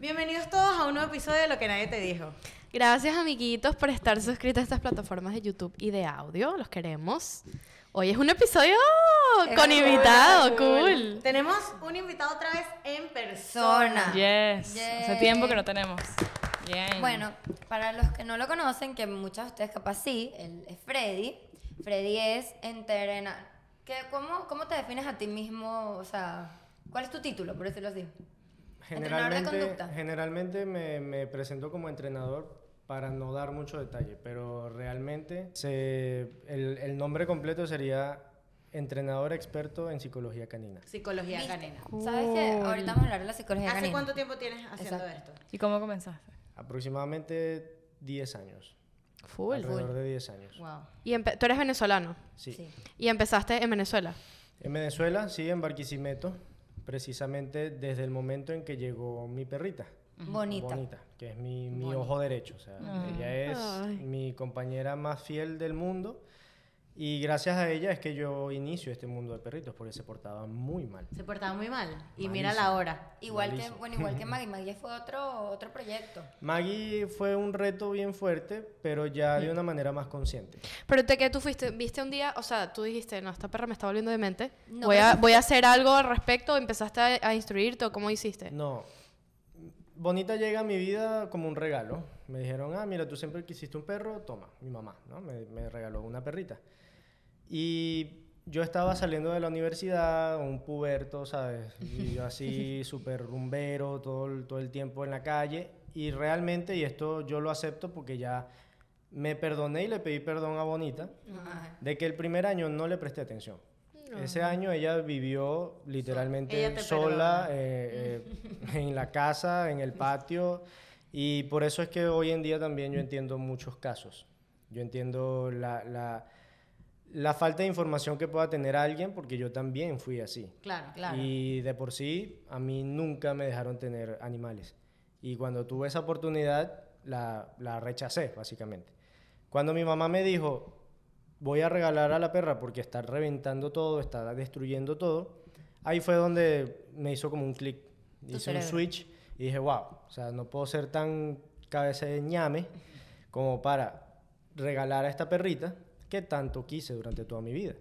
Bienvenidos todos a un nuevo episodio de Lo que nadie te dijo. Gracias, amiguitos, por estar suscritos a estas plataformas de YouTube y de audio. Los queremos. Hoy es un episodio con invitado, cool. Tenemos un invitado otra vez en persona. Yes. Yes. Hace tiempo que no tenemos. Bien. Bueno, para los que no lo conocen, que muchos de ustedes capaz sí, él es Freddy. Freddy es entrenar. ¿Qué, cómo, ¿Cómo te defines a ti mismo? O sea, ¿cuál es tu título, por decirlo así? Entrenador de Generalmente, conducta. generalmente me, me presento como entrenador para no dar mucho detalle, pero realmente se- el, el nombre completo sería entrenador experto en psicología canina. Psicología ¿Viste? canina. ¿Sabes qué? Ahorita vamos a hablar de la psicología ¿Hace canina. cuánto tiempo tienes haciendo Exacto. esto? ¿Y cómo comenzaste? Aproximadamente 10 años. Full. alrededor de 10 años. Wow. Y tú eres venezolano Sí. Sí. y empezaste en Venezuela. En Venezuela, sí, en Barquisimeto, precisamente desde el momento en que llegó mi perrita. Bonita. Bonita, que es mi, mi ojo derecho. O sea, ella es Ay. mi compañera más fiel del mundo. Y gracias a ella es que yo inicio este mundo de perritos, porque se portaba muy mal. Se portaba muy mal. Y mira la hora. Igual que, bueno, igual que Maggie. Maggie fue otro, otro proyecto. Maggie fue un reto bien fuerte, pero ya de una manera más consciente. Pero te que tú fuiste, viste un día, o sea, tú dijiste, no, esta perra me está volviendo de mente. No, voy, a, voy a hacer algo al respecto. Empezaste a, a instruirte o cómo hiciste. No. Bonita llega a mi vida como un regalo. Me dijeron, ah, mira, tú siempre quisiste un perro, toma, mi mamá, ¿no? Me, me regaló una perrita. Y yo estaba saliendo de la universidad, un puberto, ¿sabes? Y yo así súper rumbero, todo, el- todo el tiempo en la calle. Y realmente, y esto yo lo acepto porque ya me perdoné y le pedí perdón a Bonita, Ajá. de que el primer año no le presté atención. Ese año ella vivió literalmente Ella sola eh, eh, en la casa, en el patio, y por eso es que hoy en día también yo entiendo muchos casos. Yo entiendo la, la, la falta de información que pueda tener alguien, porque yo también fui así. Claro, claro. Y de por sí, a mí nunca me dejaron tener animales. Y cuando tuve esa oportunidad, la, la rechacé, básicamente. Cuando mi mamá me dijo, voy a regalar a la perra porque está reventando todo, está destruyendo todo, ahí fue donde me hizo como un clic. Hice un switch y dije, wow, o sea, no puedo ser tan cabeza de ñame como para regalar a esta perrita que tanto quise durante toda mi vida.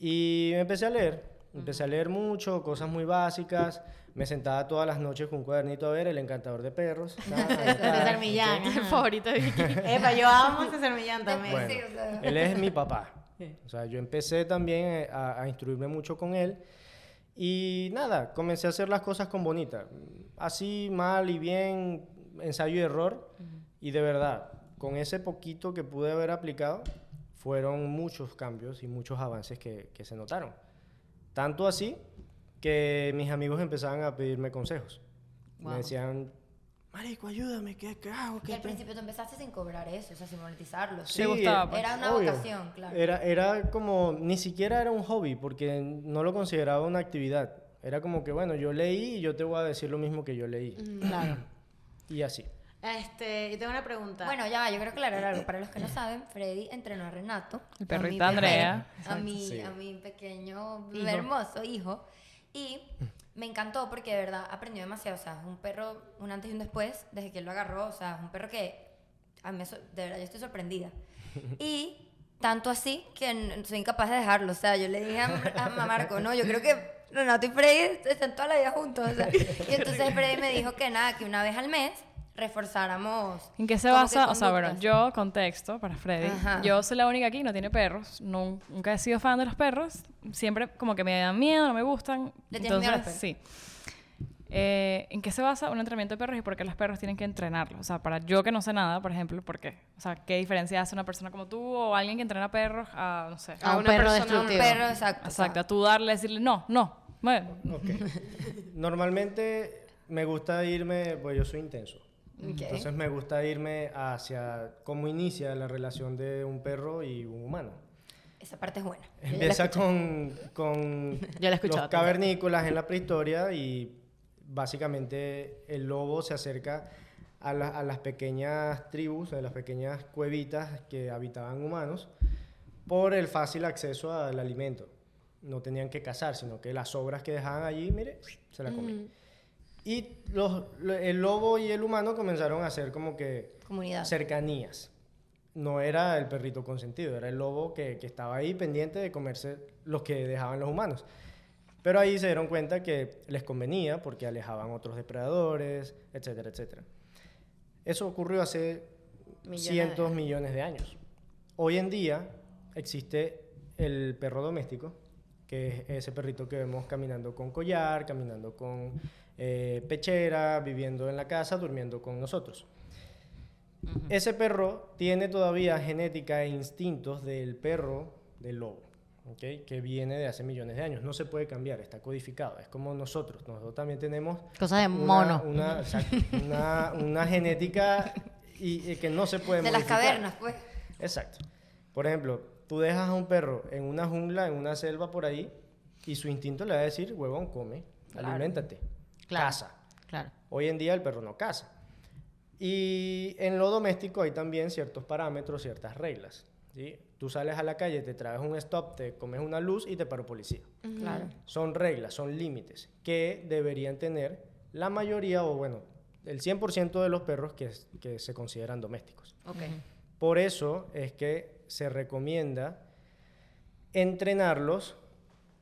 Y me empecé a leer, empecé a leer mucho, cosas muy básicas. Me sentaba todas las noches con un cuadernito a ver El Encantador de Perros. César Millán. El favorito de Vicky. Epa, yo amo a César Millán también. Bueno, él es mi papá. O sea, yo empecé también eh, a, a instruirme mucho con él. Y nada, comencé a hacer las cosas con bonita. Así, mal y bien, ensayo y error. Y de verdad, con ese poquito que pude haber aplicado, fueron muchos cambios y muchos avances que, que se notaron. Tanto así que mis amigos empezaban a pedirme consejos. Wow. Me decían, Marico, ayúdame, ¿qué, qué hago? Y ¿Qué al pe-?" principio tú empezaste sin cobrar eso, o sea, sin monetizarlo. Sí, ¿Te gustaba, pues? Era una obvio. vocación, claro. Era, era como, ni siquiera era un hobby, porque no lo consideraba una actividad. Era como que, bueno, yo leí y yo te voy a decir lo mismo que yo leí. Claro. Y así. Este, yo tengo una pregunta. Bueno, ya va, yo quiero aclarar algo. Para los que no saben, Freddy entrenó a Renato. El a perrito mi de Andrea. bebé, A mi, Sí. a mi pequeño, Hijo. hermoso hijo. Y me encantó porque de verdad aprendió demasiado. O sea, es un perro, un antes y un después, desde que él lo agarró. O sea, es un perro que a mí, de verdad, yo estoy sorprendida. Y tanto así que soy incapaz de dejarlo. O sea, yo le dije a, a Marco, no, yo creo que Renato y Freddy están toda la vida juntos. o sea. Y entonces Freddy me dijo que nada, que una vez al mes reforzáramos. ¿En qué se basa? O sea, bueno, yo, contexto para Freddy. Ajá. Yo soy la única aquí que no tiene perros. nun- Nunca he sido fan de los perros. Siempre como que me dan miedo, no me gustan. ¿Le tienes miedo a los Entonces, sí. Eh, ¿En qué se basa un entrenamiento de perros y por qué los perros tienen que entrenarlos? O sea, para yo que no sé nada, por ejemplo, ¿por qué? O sea, ¿qué diferencia hace una persona como tú o alguien que entrena perros a, no sé, A un una perro persona- A un destructivo. perro, exacto. o sea, Exacto, a tú darle, decirle, no, no. Bueno. Normalmente me gusta irme, pues yo soy intenso. Ok. Entonces me gusta irme hacia cómo inicia la relación de un perro y un humano. Esa parte es buena. Empieza con, con Yo la los cavernícolas en la prehistoria y básicamente el lobo se acerca a, la- a las pequeñas tribus, a las pequeñas cuevitas que habitaban humanos por el fácil acceso al alimento. No tenían que cazar, sino que las sobras que dejaban allí, mire, se la comían. Y los, lo- el lobo y el humano comenzaron a hacer como que Comunidad. cercanías. No era el perrito consentido, era el lobo que, que estaba ahí pendiente de comerse los que dejaban los humanos. Pero ahí se dieron cuenta que les convenía porque alejaban otros depredadores, etcétera, etcétera. Eso ocurrió hace Millones de cientos, años. millones de años. Hoy en día existe el perro doméstico, que es ese perrito que vemos caminando con collar, caminando con eh, pechera, viviendo en la casa, durmiendo con nosotros. Ese perro tiene todavía genética e instintos del perro del lobo, ¿ok? que viene de hace millones de años. No se puede cambiar, está codificado. Es como nosotros. Nosotros también tenemos Cosas de una- mono. Una, exacto, una, una genética y, y que no se puede De las cavernas, pues. Exacto. Por ejemplo, tú dejas a un perro en una jungla, en una selva por ahí, y su instinto le va a decir, huevón, come, aliméntate, Claro. caza. Claro. Hoy en día el perro no caza. Y en lo doméstico hay también ciertos parámetros, ciertas reglas. ¿sí? Tú sales a la calle, te traes un stop, te comes una luz y te para policía. Claro. Son reglas, son límites que deberían tener la mayoría, o bueno, el 100% de los perros que, que se consideran domésticos. Ok. Por eso es que se recomienda entrenarlos,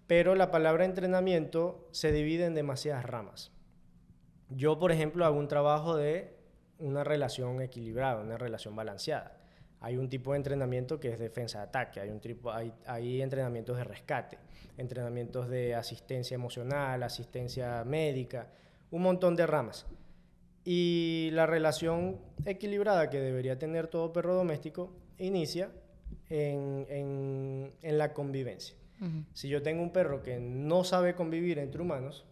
pero la palabra entrenamiento se divide en demasiadas ramas. Yo, por ejemplo, hago un trabajo de una relación equilibrada, una relación balanceada. Hay un tipo de entrenamiento que es defensa-ataque, hay, un tipo, hay, hay entrenamientos de rescate, entrenamientos de asistencia emocional, asistencia médica, un montón de ramas. Y la relación equilibrada que debería tener todo perro doméstico inicia en, en- en la convivencia. Si yo tengo un perro que no sabe convivir entre humanos,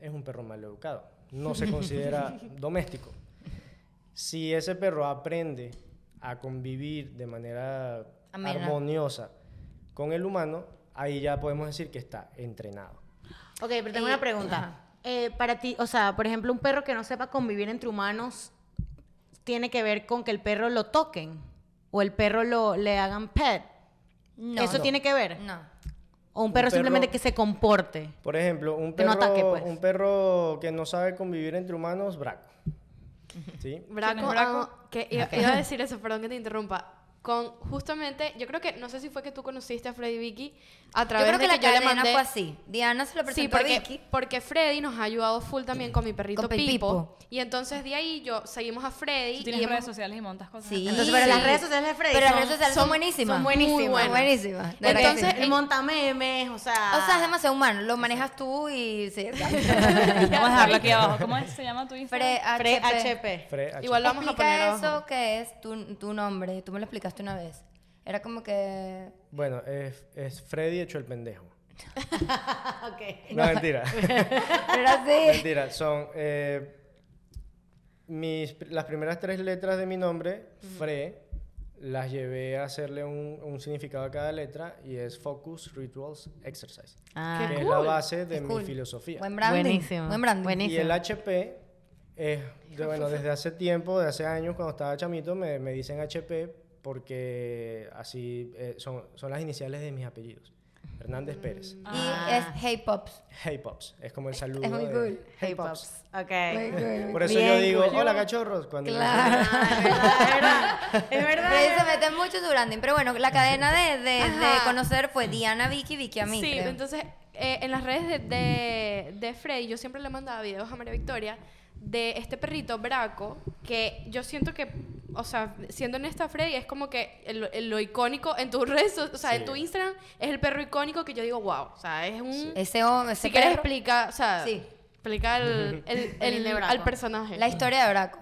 es un perro mal educado. No se considera doméstico. Si ese perro aprende a convivir de manera Amena. armoniosa con el humano, ahí ya podemos decir que está entrenado. Ok, pero tengo una pregunta. Eh, para ti, o sea, por ejemplo, un perro que no sepa convivir entre humanos tiene que ver con que el perro lo toquen o el perro lo le hagan pet. No. ¿Eso No. tiene que ver? No. O un perro, perro- simplemente que se comporte. Por ejemplo, un Que no perro, ataque, pues. un perro que no sabe convivir entre humanos, braco. ¿Sí? Braco, ¿Quién es Braco? ah, que iba, iba a decir eso, perdón que te interrumpa. Con justamente, yo creo que, no sé si fue que tú conociste a Freddy Vicky a Yo través creo que de la que yo le cadena mandé. fue así. Diana se lo Sí, presentó a porque, Vicky. porque Freddy nos ha ayudado full también con mi perrito Con Pipo. Pipo. Y entonces de ahí yo seguimos a Freddy. Tú y tienes hemos- redes sociales y montas cosas. Sí. Entonces, pero Sí. las redes sociales de Freddy Pero las son- redes sociales son, son- buenísimas. son buenísimas. Son buenas. buenísimas. Entonces, sí. Él monta memes, o sea... O sea, es demasiado humano. Lo manejas tú y... Sí, Vamos a dejarlo aquí abajo. ¿Cómo es? se llama tu Instagram? Fre Fred HP. HP. Fre- H. Igual lo vamos a Explica poner eso que es tu, tu nombre. Tú me lo explicaste una vez. Era como que... Bueno, es, es Freddy hecho el pendejo. ok. No, mentira. Era así. mentira. Son eh, mis, las primeras tres letras de mi nombre, Fre, las llevé a hacerle un, un significado a cada letra y es Focus, Rituals, Exercise. Ah, que Qué es la cool. base de Es mi cool. filosofía. Buen branding. Buenísimo. Buen branding. Buenísimo. Y el HP es, de- bueno, desde hace tiempo, de hace años, cuando estaba chamito, me, me dicen HP porque así eh, son, son las iniciales de mis apellidos. Hernández Pérez. Y Ah. es Hey Pops. Hey Pops, es como el saludo. Es muy de, cool. Hey Pops. Ok. Muy cool, Por eso Bien yo digo, cool. hola cachorros. Cuando Claro. Es verdad, es verdad. Freddy se mete mucho su branding. Pero bueno, la cadena de, de, de conocer fue Diana, Vicky, Vicky a mí. Sí, creo. entonces eh, en las redes de, de, de Freddy yo siempre le mandaba videos a María Victoria de este perrito Braco que yo siento que, o sea, siendo en esta Freddy es como que el- el- lo icónico en tus redes, o sea, en tu Instagram es el perro icónico que yo digo, wow, o sea, es un... Ese hombre, ese si quieres explicar, o sea, Sí. explicar el, el, El el- de Braco. al personaje. La historia de Braco.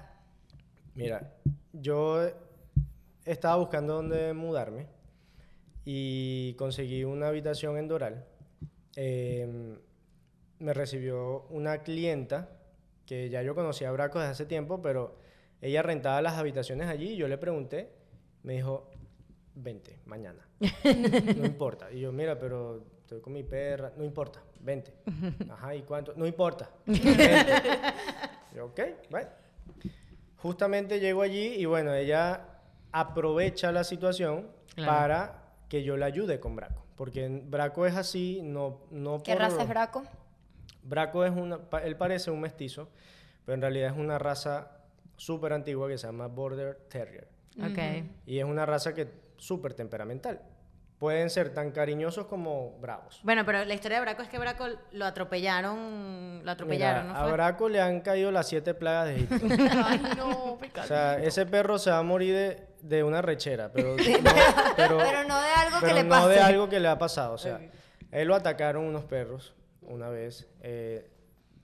Mira, yo estaba buscando dónde mudarme y conseguí una habitación en Doral. Eh, me recibió una clienta que ya yo conocía a Braco desde hace tiempo, pero ella rentaba las habitaciones allí y yo le pregunté, me dijo, vente, mañana. no importa. Y yo, mira, pero estoy con mi perra, no importa, vente. Ajá, ¿y cuánto? No importa. vente. Yo, ok, bueno. Justamente llego allí y bueno, ella aprovecha la situación Claro. para que yo la ayude con Braco. Porque Braco es así, no, no ¿Qué por- raza es Braco? Braco es una, pa- él parece un mestizo, pero en realidad es una raza súper antigua que se llama Border Terrier. Ok. Y es una raza que súper temperamental. Pueden ser tan cariñosos como bravos. Bueno, pero la historia de Braco es que Braco lo atropellaron, lo atropellaron, Mira, ¿no a? Braco le han caído las siete plagas de Egipto. Ay, no, me O sea, ese perro se va a morir de, de una rechera, pero no, pero, Pero no de algo que le no pase. de algo que le ha pasado. O sea, él lo atacaron unos perros una vez. eh,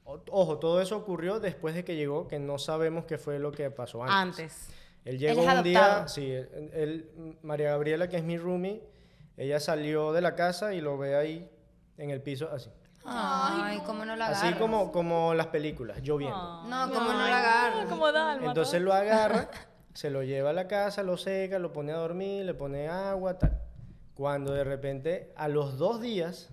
ojo, todo eso ocurrió después de que llegó, que no sabemos qué fue lo que pasó antes. Antes. Él Él llegó es un día, sí, él, él- María Gabriela, que es mi roomie, ella salió de la casa y lo ve ahí en el piso así. Ay, cómo no la agarra. Así como, como las películas, lloviendo. No, cómo no la agarra. Como Dalma. Entonces lo agarra, se lo lleva a la casa, lo seca, lo pone a dormir, le pone agua, tal. Cuando de repente, a los dos días,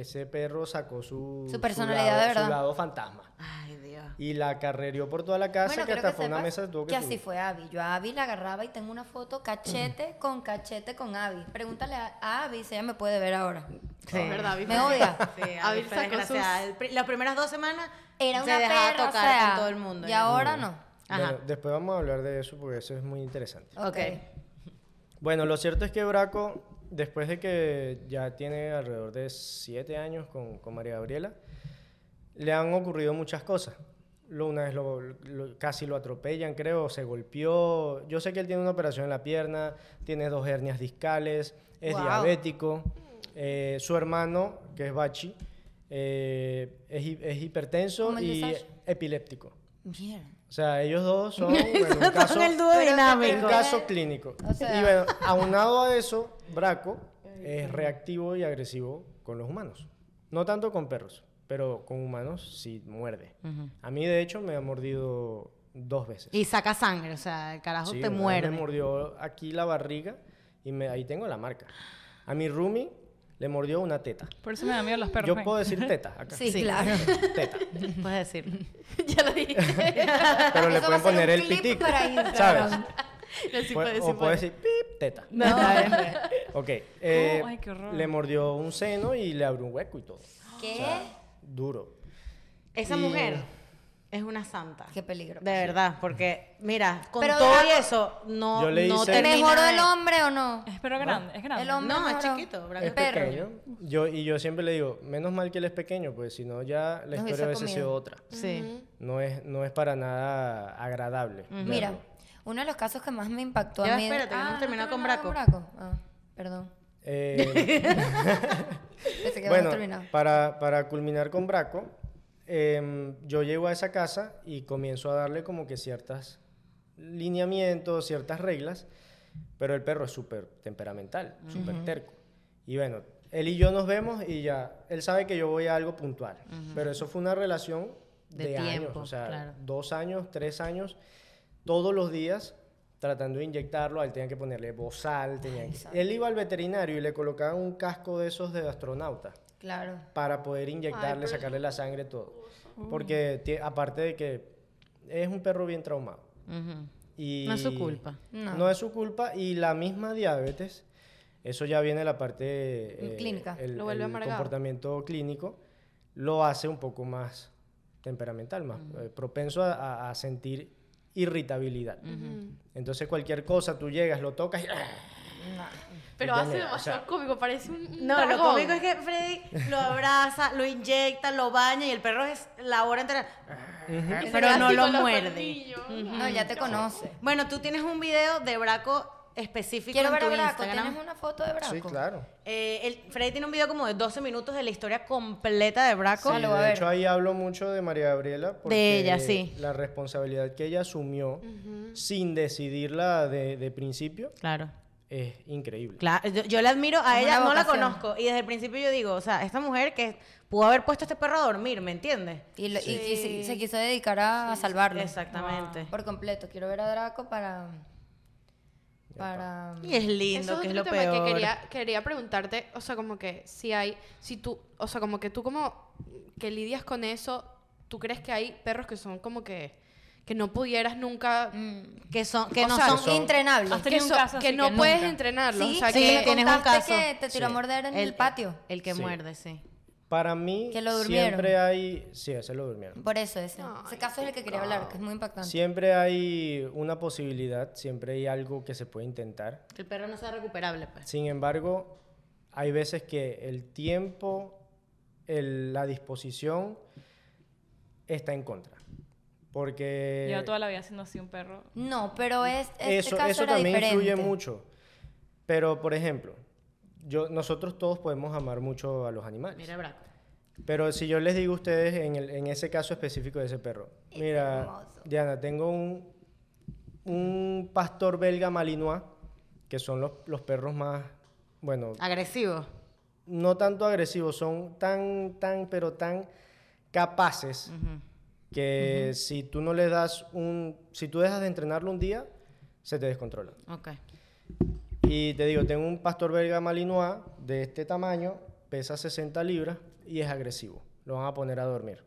ese perro sacó su, Su personalidad lado, de verdad. su lado fantasma. Ay, Dios. Y la carrereó por toda la casa, Bueno, que hasta que fue una mesa tuvo que, que así subir. fue Abby. Yo a Abby la agarraba y tengo una foto cachete con cachete con Abby. Pregúntale a, Abby si ella me puede ver ahora. Sí. Es verdad, Me odia. Sí, Abby sacó pri- Las primeras dos semanas Era se una dejaba perra, o tocar sea, con todo el mundo. Y ya. ahora no. Ajá. Bueno, después vamos a hablar de eso porque eso es muy interesante. Ok. Bueno, lo cierto es que Braco, después de que ya tiene alrededor de siete años con, con María Gabriela, le han ocurrido muchas cosas. Lo, una vez lo- lo- casi lo atropellan, creo, se golpeó. Yo sé que él tiene una operación en la pierna, tiene dos hernias discales, es Wow. diabético. Eh, su hermano, que es Bachi, eh, es, es hipertenso y epiléptico. Bien. O sea, ellos dos son bueno, un caso, Son el dúo dinámico. un caso clínico. O sea- y bueno, aunado a eso, Braco es reactivo y agresivo con los humanos. No tanto con perros, pero con humanos sí muerde. A mí, de hecho, me ha mordido dos veces. Y saca sangre, o sea, el carajo Sí, te muerde. Me mordió aquí la barriga y me, ahí tengo la marca. A mi roomie le mordió una teta. Por eso me da miedo los perros. Yo ven. puedo decir teta acá. Sí, Sí. claro. Teta. Puedes decirlo. ya lo dije. Pero le Eso pueden poner el clip pitico. ¿Sabes? No, sí Pu- puede, sí o puede puede. decir pip, teta. No, Ok. eh, ay, qué horror. le mordió un seno y le abrió un hueco y todo. ¿Qué? Duro. Esa Y- mujer es una santa. Qué peligro. De verdad, porque mira, con Pero todo y eso, no, Yo le no hice- termina ¿Mejoró de- el hombre o no? Es pero grande, es grande. El hombre No, es mejoró. chiquito, Es perro. pequeño. Yo, y yo siempre le digo, menos mal que él es pequeño, pues si no ya la Nos hubiese historia hubiese comido. sido otra. Sí. No es, no es para nada agradable. Mira, uno de los casos que más me impactó Ya, a mí... espérate, que no hemos ¿no terminado con Ah, perdón. Eh, Pensé que bueno, terminado. para, para culminar con Braco, em, yo llego a esa casa y comienzo a darle como que ciertas lineamientos, ciertas reglas, pero el perro es súper temperamental, súper terco. Y bueno, él y yo nos vemos y ya, él sabe que yo voy a algo puntual, pero eso fue una relación De de, años, o sea, claro. dos años, tres años, todos los días tratando de inyectarlo, a él tenían que ponerle bozal, tenían que- él iba al veterinario y le colocaban un casco de esos de astronauta Claro. para poder inyectarle, sacarle la sangre, todo. Porque ti- aparte de que es un perro bien traumado. Y No es su culpa. No. No. es su culpa y la misma diabetes, eso ya viene la parte eh, Clínica. el, Lo vuelve el comportamiento clínico lo hace un poco más temperamental, más eh, propenso a, a- a sentir irritabilidad. Entonces cualquier cosa, tú llegas, lo tocas y... Pero hace o demasiado sea- cómico, parece un No, lo dragón. cómico es que Freddy lo abraza, lo inyecta, lo baña y el perro es la hora entera. Pero no lo muerde. No, ya te conoce. Bueno, tú tienes un video de Braco específico Quiero en ver tu a Braco. Instagram. ¿Tienes una foto de Braco? Sí, claro. Eh, el, Freddy tiene un video como de 12 minutos de la historia completa de Braco. Sí, lo de hecho, ahí hablo mucho de María Gabriela. Porque De ella, sí. La responsabilidad que ella asumió sin decidirla de, de principio Claro. Es increíble. Claro, yo, yo le admiro a Es ella, no la conozco. Y desde el principio yo digo, o sea, esta mujer que pudo haber puesto a este perro a dormir, ¿me entiendes? Y, lo- y- y se, se quiso dedicar a, a salvarlo. Exactamente. Por completo. Quiero ver a Draco para... Para... Y es lindo, Eso que es lo tema peor. que quería, quería preguntarte, o sea, como que si hay, si tú, o sea, como que tú como que lidias con eso, ¿tú crees que hay perros que son como que, que no pudieras nunca, Que son, que O no sea, son... Son entrenables. Has que, tenido un so- caso que no que puedes nunca. entrenarlos? Sí, o sea, sí, que, tienes un caso. que te tiró a Sí. morder en el, El- patio. El que Sí. muerde, sí. Para mí, Que lo durmieron. siempre hay... Sí, ese lo durmieron. Por eso ese. ese caso es el que quería hablar, que es muy impactante. Siempre hay una posibilidad, siempre hay algo que se puede intentar. Que el perro no sea recuperable, pues. Sin embargo, hay veces que el tiempo, el- la disposición está en contra. Porque Lleva toda la vida siendo así un perro. No, pero es, este eso, caso eso era también diferente. influye mucho. Pero, por ejemplo, yo, nosotros todos podemos amar mucho a los animales. Mira, Braco. Pero si yo les digo a ustedes en, el- en ese caso específico de ese perro, mira, hermoso. Diana, tengo un, un pastor belga malinois, que son los, los perros más, bueno, Agresivo. no tanto agresivos, son tan, tan, pero tan capaces que si tú no le das un, si tú dejas de entrenarlo un día, se te descontrola. Ok. Y te digo, tengo un pastor belga malinois de este tamaño, pesa 60 libras y es agresivo. Lo van a poner a dormir.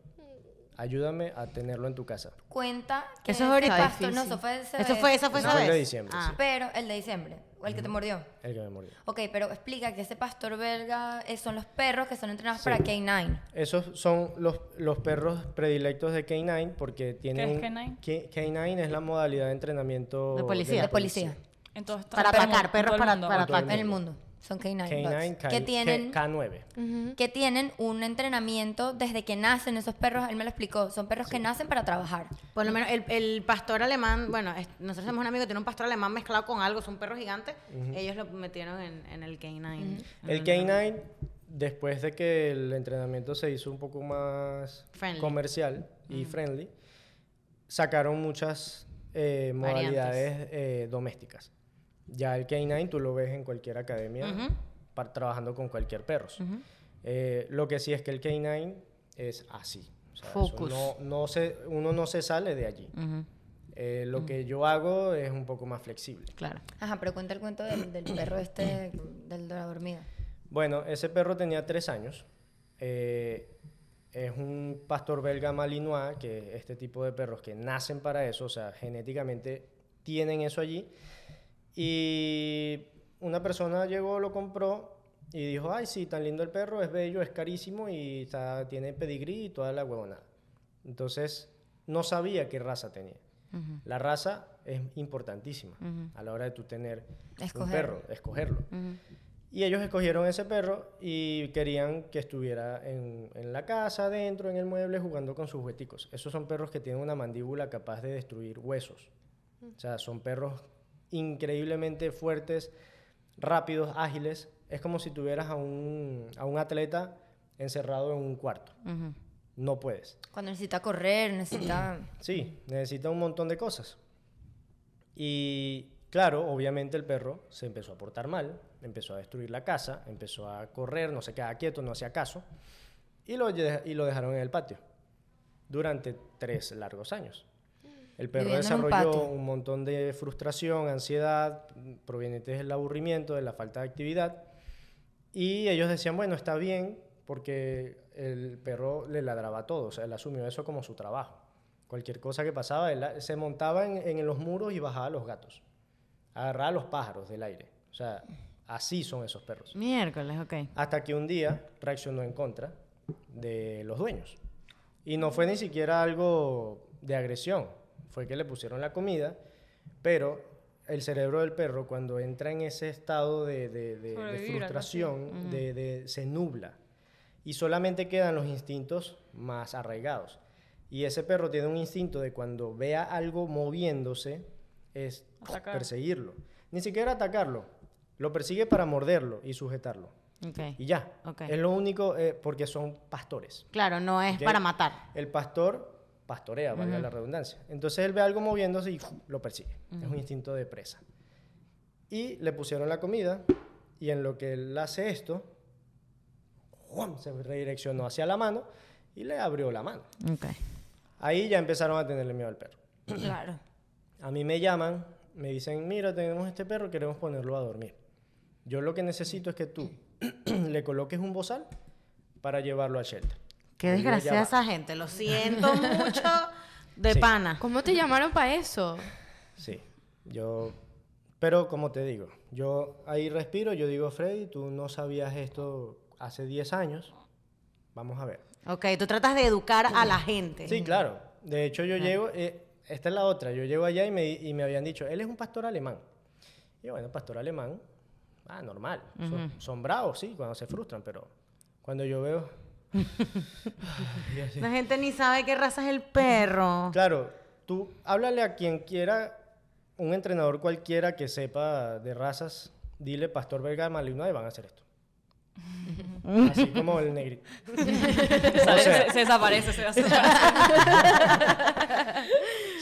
Ayúdame a tenerlo en tu casa. Cuenta que Eso es ahorita pastor, no, eso fue ese Eso fue, esa fue Eso esa fue el vez. de diciembre, Ah. sí. Pero el de diciembre, el que te mordió. El que me murió. Ok, pero explica que ese pastor belga eh, son los perros que son entrenados para K9. Esos son los, los perros predilectos de K9 porque tienen... es un- K9? K- K9 es la modalidad de entrenamiento De policía. De policía. Entonces, Para atacar, perros para- para atacar. En el mundo. Son K9. K9, dogs, K- que tienen, K9. que tienen un entrenamiento desde que nacen esos perros. Él me lo explicó. Son perros que nacen para trabajar. Por lo menos el, el pastor alemán, bueno, es- nosotros tenemos un amigo que tiene un pastor alemán mezclado con algo, es un perro gigante. Ellos lo metieron en, en el K9. El K9, después de que el entrenamiento se hizo un poco más Friendly. comercial y friendly, sacaron muchas eh, modalidades eh, domésticas. Ya el K9 tú lo ves en cualquier academia Ujú. par- trabajando con cualquier perro. Eh, lo que sí es que el K9 es así. O sea, Focus. no, no se, uno no se sale de allí. Ujú, Eh, lo que yo hago es un poco más flexible. Claro. Ajá, pero cuenta el cuento del, del perro este, del de la dormida. Bueno, ese perro tenía tres años. Eh, es un pastor belga malinois, que este tipo de perros que nacen para eso, o sea, genéticamente tienen eso allí. Y una persona llegó, lo compró y dijo, ay, sí, tan lindo el perro, es bello, es carísimo y está, tiene pedigrí y toda la huevonada. Entonces, no sabía qué raza tenía. La raza es importantísima a la hora de tú tener un Escogerlo. perro, escogerlo. Y ellos escogieron ese perro y querían que estuviera en, en la casa, adentro, en el mueble, jugando con sus jugueticos. Esos son perros que tienen una mandíbula capaz de destruir huesos. O sea, son perros increíblemente fuertes, rápidos, ágiles. Es como si tuvieras a un, a un atleta encerrado en un cuarto. No puedes. Cuando necesita correr, necesita... Sí, necesita un montón de cosas. Y claro, obviamente el perro se empezó a portar mal, empezó a destruir la casa, empezó a correr, no se quedaba quieto, no hacía caso, y lo, y lo dejaron en el patio durante tres largos años. El perro un desarrolló un montón de frustración, ansiedad, provenientes del aburrimiento, de la falta de actividad, y ellos decían, bueno, está bien, porque el perro le ladraba todo, o sea, él asumió eso como su trabajo. Cualquier cosa que pasaba, él se montaba en, en los muros y bajaba a los gatos. Agarraba a los pájaros del aire. O sea, así son esos perros. Miércoles, ok. Hasta que un día reaccionó en contra de los dueños. Y no fue ni siquiera algo de agresión, fue que le pusieron la comida, pero el cerebro del perro cuando entra en ese estado de, frustración, se nubla y solamente quedan los instintos más arraigados. Y ese perro tiene un instinto de cuando vea algo moviéndose, es Atacar. perseguirlo. Ni siquiera atacarlo, lo persigue para morderlo y sujetarlo. Y ya. Es lo único, eh, porque son pastores. Claro, no es para matar. El pastor pastorea, valga la redundancia. Entonces él ve algo moviéndose y lo persigue. Es un instinto de presa. Y le pusieron la comida y en lo que él hace esto, ¡juam! se redireccionó hacia la mano y le abrió la mano. Ok. Ahí ya empezaron a tenerle miedo al perro. Claro. A mí me llaman, me dicen, mira, tenemos este perro, queremos ponerlo a dormir. Yo lo que necesito es que tú le coloques un bozal para llevarlo al shelter. Qué desgraciada esa gente. Lo siento mucho de Sí. pana. ¿Cómo te llamaron para eso? Sí, yo... Pero como te digo, yo ahí respiro, yo digo, Freddy, tú no sabías esto hace 10 años, vamos a ver. Ok, tú tratas de educar a la gente. Sí, claro. De hecho, yo llego, eh, esta es la otra, yo llego allá y me, y me habían dicho, él es un pastor alemán. Y yo, bueno, pastor alemán, ah, normal. son, son bravos, sí, cuando se frustran, pero cuando yo veo... La gente ni sabe qué raza es el perro. Claro, tú háblale a quien quiera, un entrenador cualquiera que sepa de razas, dile pastor belga de Malinois y van a hacer esto. Así como el negrito. Sale- sea- se, se desaparece, se desaparece.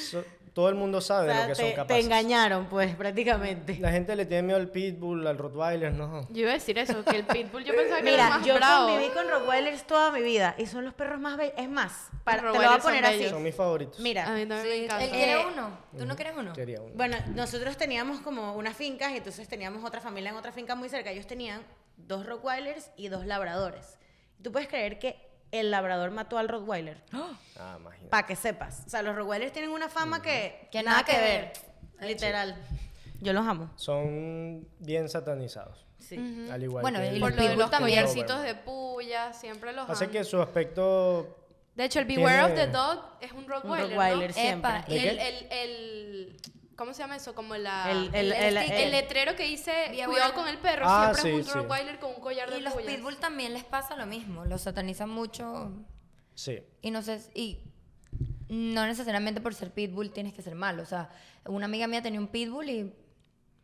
So- todo el mundo O sabe de lo que son te, te capaces. engañaron, pues, prácticamente. La gente le tiene miedo al pitbull, al rottweiler, no. Yo iba a decir eso, que el pitbull yo pensaba que era Mira, más yo bravo. conviví con Rottweilers toda mi vida y son los perros más bellos. Es más, para, te lo voy a Rottweilers son poner así. bellos. Son mis favoritos. A Mira, mí también me encanta. ¿Él quiere Eh, uno? ¿Tú no quieres uno? Quería uno. bueno, nosotros teníamos como unas fincas y entonces teníamos otra familia en otra finca muy cerca. Ellos tenían dos Rottweilers y dos Labradores. ¿Tú puedes creer que el Labrador mató al Rottweiler? Ah, imagínate. Para que sepas. O sea, los Rottweilers tienen una fama que, Que nada que ver. Literal. Yo los amo. Son bien satanizados. Sí. Al igual Bueno, que y Por lo de los collarcitos de puya, siempre los Hace han- que su aspecto De hecho, el Beware of the Dog es un Rottweiler, Rottweiler, ¿no? siempre. Epa, ¿De Y qué? el, el, el- ¿Cómo se llama eso? Como la... El- el- el, el- el letrero que dice, cuidado con el perro, Ah, siempre es sí, un sí. Rottweiler con un collar de Y los puyas. pitbull también les pasa lo mismo. Los satanizan mucho. Sí. Y no sé, y no necesariamente por ser pitbull tienes que ser malo. O sea, una amiga mía tenía un pitbull y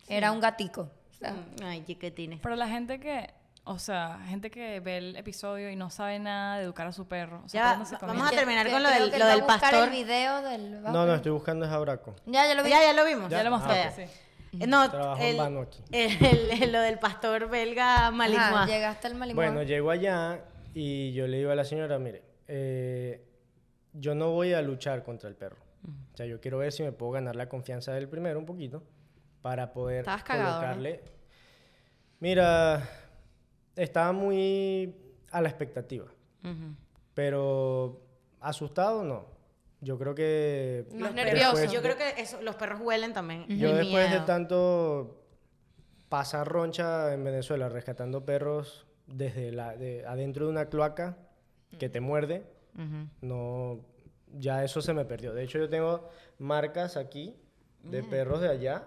era un gatico. O sea, Ay, chiquitines. Pero la gente que, o sea, gente que ve el episodio y no sabe nada de educar a su perro. O sea, Ya, vamos a terminar con lo del- lo del pastor. el video del... No, no, estoy buscando es Auraco. Ya, ya lo vi. Ya, ya lo vimos. Ya lo Ah, mostraste, ok. sí. No, Trabajo el, en vano aquí. el- el- el- lo del pastor belga Malinois. llegaste al Malinois. Bueno, llego allá y yo le digo a la señora, mire, eh, yo no voy a luchar contra el perro. O sea, yo quiero ver si me puedo ganar la confianza del primero un poquito para poder cagado, ¿no? colocarle. Mira, estaba muy a la expectativa, pero asustado no. Yo creo que Más nervioso. después Yo creo que eso, los perros huelen también. Yo después de tanto pasar roncha en Venezuela rescatando perros desde la, de, adentro de una cloaca que te muerde, no, ya eso se me perdió. De hecho, yo tengo marcas aquí de perros de allá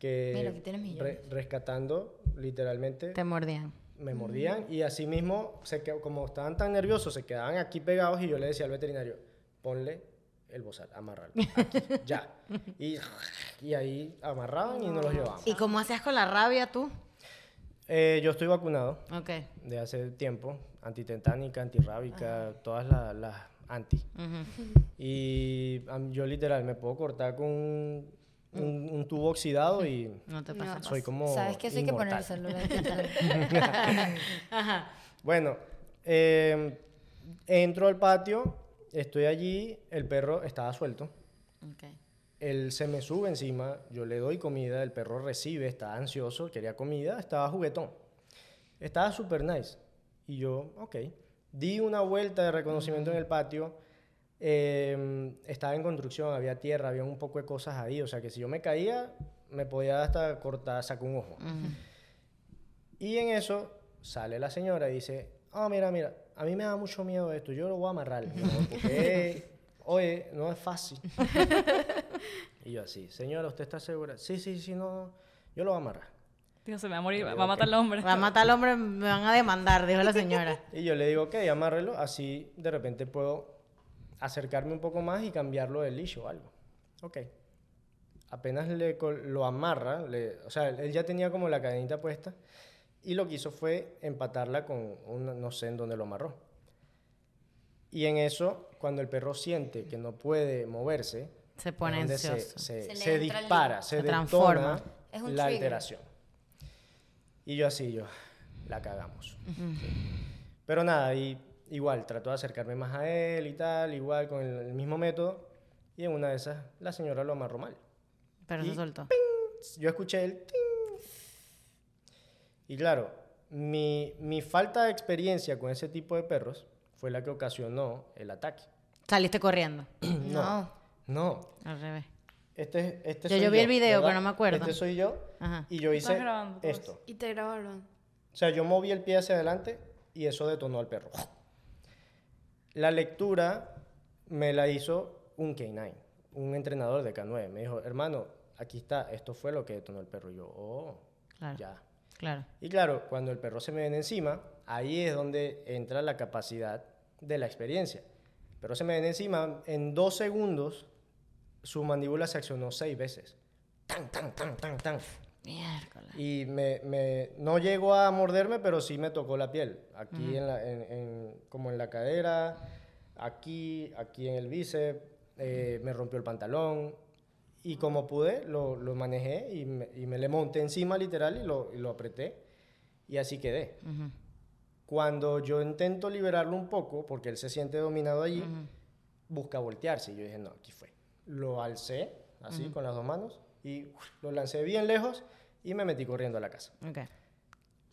que Mira, aquí re- rescatando literalmente Te mordían. Me mordían y así mismo se qued- como estaban tan nerviosos se quedaban aquí pegados y yo le decía al veterinario ponle el bozal amarrarlo aquí, ya y, y ahí amarraban y nos los llevábamos ¿Y cómo hacías con la rabia tú? Eh, yo estoy vacunado. Ok. de hace tiempo antitetánica antirrábica todas las las anti. Y yo literal me puedo cortar con un, un- un tubo oxidado y No te No. pasa. soy como ¿Sabes que eso hay que inmortal. ponérselo? Ajá. Bueno, eh, entro al patio, estoy allí, el perro estaba suelto, Ok. él se me sube encima, yo le doy comida, el perro recibe, estaba ansioso, quería comida, estaba juguetón. Estaba súper nice. Y yo, ok, di una vuelta de reconocimiento en el patio, eh, estaba en construcción, había tierra, había un poco de cosas ahí, o sea que si yo me caía, me podía hasta cortar, sacar un ojo. Y en eso sale la señora y dice, ah, mira, mira, a mí me da mucho miedo esto, yo lo voy a amarrar. No, porque, oye, no es fácil. y yo así, señora, ¿usted está segura? Sí, sí, sí, no, yo lo voy a amarrar. Dijo, se me va a morir, va digo, a matar al hombre. Va a matar al hombre, me van a demandar, dijo la señora. Y yo le digo, ok, amárrelo, así de repente puedo acercarme un poco más y cambiarlo del licho o algo. Ok. Apenas le lo amarra, le- o sea, él ya tenía como la cadenita puesta y lo que hizo fue empatarla con una, no sé en dónde lo amarró. Y en eso, cuando el perro siente que no puede moverse, Se pone se, ansioso. se- Se dispara, se, transforma. Es un la trigger. alteración. Y yo así, yo, la cagamos. Sí. Pero nada, y, igual, trató de acercarme más a él y tal, igual, con el, el mismo método. Y en una de esas, la señora lo amarró mal. Pero Y- se soltó. Yo escuché el... ting. Y claro, mi, mi falta de experiencia con ese tipo de perros fue la que ocasionó el ataque. Saliste corriendo. No. No, Al revés. este, este Yo- soy yo vi el video, ¿verdad? pero no me acuerdo. Este soy yo Ajá. y yo Estás hice grabando todo esto. Y te grabaron. O sea, yo moví el pie hacia adelante y eso detonó al perro. La lectura me la hizo un K9, un entrenador de K9. Me dijo, hermano, aquí está, esto fue lo que detonó el perro. Y yo, oh, Claro. ya. Claro. Y claro, cuando el perro se me viene encima, ahí es donde entra la capacidad de la experiencia. El perro se me viene encima, en dos segundos, su mandíbula se accionó seis veces. Tan, tan, tan, tan, tan. Miércoles. Y me, me- no llegó a morderme, pero sí me tocó la piel. Aquí, en la- en- en- como en la cadera, aquí, aquí en el bíceps, eh, me rompió el pantalón. Y como pude, lo, lo manejé y me, y me le monté encima literal y lo, y lo apreté. Y así quedé. Cuando yo intento liberarlo un poco, porque él se siente dominado allí, busca voltearse. Y yo dije, no, aquí fue. Lo alcé, así, con las dos manos, y uf, lo lancé bien lejos y me metí corriendo a la casa. Ok.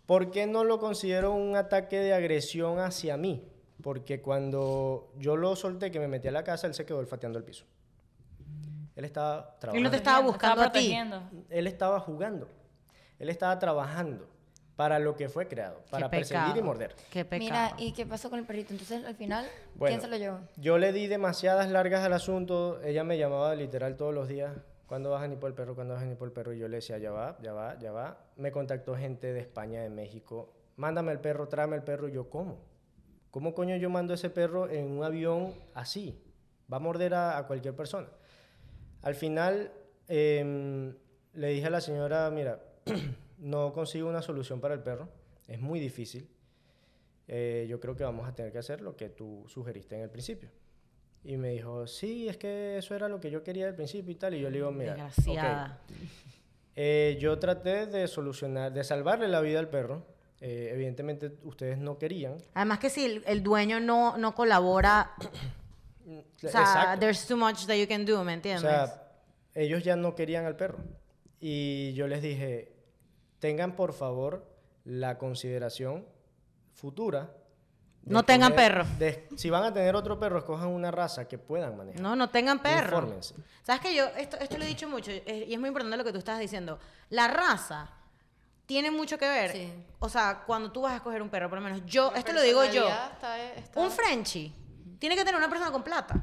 ¿Por qué no lo considero un ataque de agresión hacia mí? Porque cuando yo lo solté, que me metí a la casa, él se quedó olfateando el piso. Él estaba Él trabajando. no te estaba buscando a ti. Él estaba jugando. Él estaba trabajando para lo que fue creado, para perseguir y morder. Qué pecado. Mira, ¿y qué pasó con el perrito? Entonces, al final, Bueno, ¿quién se lo llevó? Yo le di demasiadas largas al asunto. Ella me llamaba literal todos los días. ¿Cuándo vas a el perro? ¿Cuándo vas a el perro? Y yo le decía, ya va, ya va, ya va. Me contactó gente de España, de México. Mándame el perro, tráeme el perro. Y yo, ¿cómo? ¿Cómo coño yo mando ese perro en un avión así? Va a morder a, a cualquier persona. Al final, em, le dije a la señora, mira, no consigo una solución para el perro. Es muy difícil. Eh, yo creo que vamos a tener que hacer lo que tú sugeriste en el principio. Y me dijo, sí, es que eso era lo que yo quería al principio y tal. Y yo le digo, mira, Desgraciada. eh, yo traté de solucionar, de salvarle la vida al perro. Eh, evidentemente ustedes no querían. Además que si el, el dueño no, no colabora, o sea, Exacto. there's too much that you can do, ¿me O entiendes? sea, ellos ya no querían al perro. Y yo les dije, tengan por favor la consideración futura. No tengan perro. de- si van a tener otro perro, escojan una raza que puedan manejar. no, no tengan perro. Infórmense. Sabes que yo, esto, esto lo he dicho mucho, eh, y es muy importante lo que tú estás diciendo. La raza tiene mucho que ver. Sí. O sea, cuando tú vas a escoger un perro, por lo menos yo, La esto lo digo yo. personalidad está- está- Un Frenchie tiene que tener una persona con plata.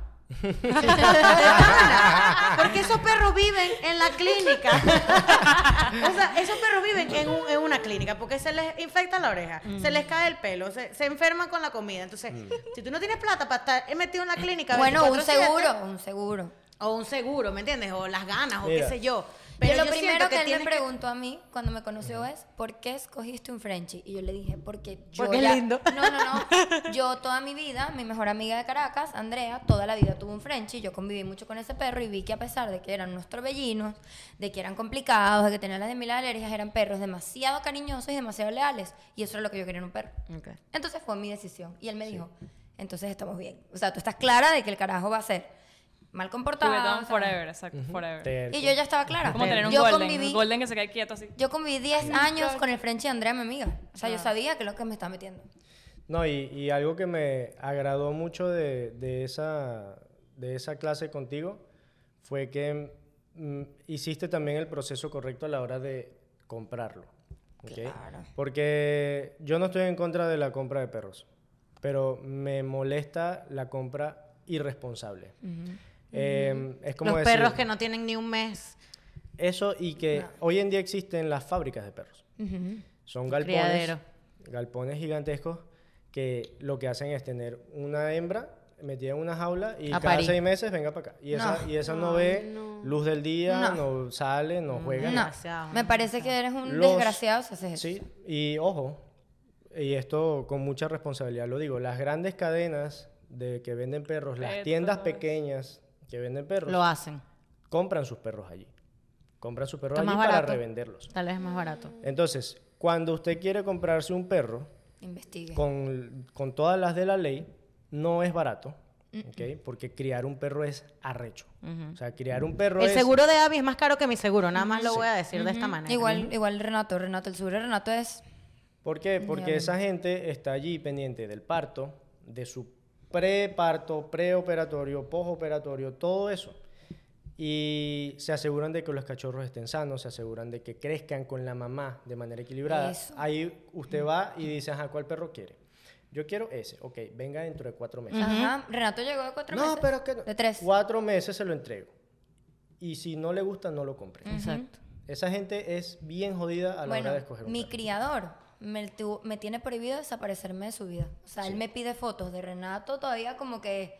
Porque esos perros viven en la clínica. o sea, esos perros viven en, un- en una clínica porque se les infecta la oreja, se les cae el pelo, se, se enferman con la comida. Entonces, si tú no tienes plata para estar metido en la clínica. Bueno, un 24/7, seguro, un seguro. O un seguro, ¿me entiendes? O las ganas, o qué sé yo. Pero lo yo primero siento que, él me que- preguntó a mí cuando me conoció es, ¿por qué escogiste un Frenchie? Y yo le dije, porque yo Porque es ya- lindo. No, no, no. Yo toda mi vida, mi mejor amiga de Caracas, Andrea, toda la vida tuvo un Frenchie. Yo conviví mucho con ese perro y vi que a pesar de que eran unos torbellinos, de que eran complicados, de que tenían las de mil alergias, eran perros demasiado cariñosos y demasiado leales. Y eso era lo que yo quería en un perro. Entonces fue mi decisión. Y él me dijo, entonces estamos bien. O sea, tú estás clara de que el carajo va a ser mal comportado. Forever, exacto, forever. Terco. y yo ya estaba clara. Como tener un yo golden, conviví, un golden que se cae quieto así. yo conviví 10 años con el Frenchie de Andrea, mi amiga. O sea, yo sabía que es lo que me estaba metiendo. No, y, y algo que me agradó mucho de, de esa, de esa clase contigo fue que mm, hiciste también el proceso correcto a la hora de comprarlo. ¿ok? Claro. Porque yo no estoy en contra de la compra de perros, pero me molesta la compra irresponsable. Eh, es como Los decir, perros que no tienen ni un mes. Eso y que hoy en día existen las fábricas de perros. Son galpones, Criadero. galpones gigantescos que lo que hacen es tener una hembra metida en una jaula y A cada parir. seis meses venga para acá. Y esa no, y esa no ve luz del día, no, sale, no juega. No, nada. Demasiado, me parece que eres un Los- desgraciado si haces eso. Sí, y ojo, y esto con mucha responsabilidad lo digo, las grandes cadenas de que venden perros, las tiendas pequeñas que venden perros, Lo hacen. compran sus perros allí. Compran sus perros allí para revenderlos. Tal vez es más barato. Entonces, cuando usted quiere comprarse un perro Investigue. con, con todas las de la ley, no es barato, ¿ok? Porque criar un perro es arrecho. O sea, criar un perro El es... seguro de Abby es más caro que mi seguro, nada más lo voy a decir de esta manera. Igual, igual Renato, Renato, el seguro de Renato es... ¿Por qué? Porque esa gente está allí pendiente del parto, de su preparto, preoperatorio, postoperatorio, todo eso. Y se aseguran de que los cachorros estén sanos, se aseguran de que crezcan con la mamá de manera equilibrada. Eso. Ahí usted va y dice, ajá, ¿cuál perro quiere? Yo quiero ese. Ok, venga dentro de cuatro meses. Ajá. Renato llegó de cuatro No, meses. pero es que no. De tres. Cuatro meses se lo entrego. Y si no le gusta, no lo compre. Exacto. Esa gente es bien jodida a la Bueno, hora de escoger un mi perro. criador me, tu- me tiene prohibido desaparecerme de su vida. O sea, él me pide fotos de Renato todavía como que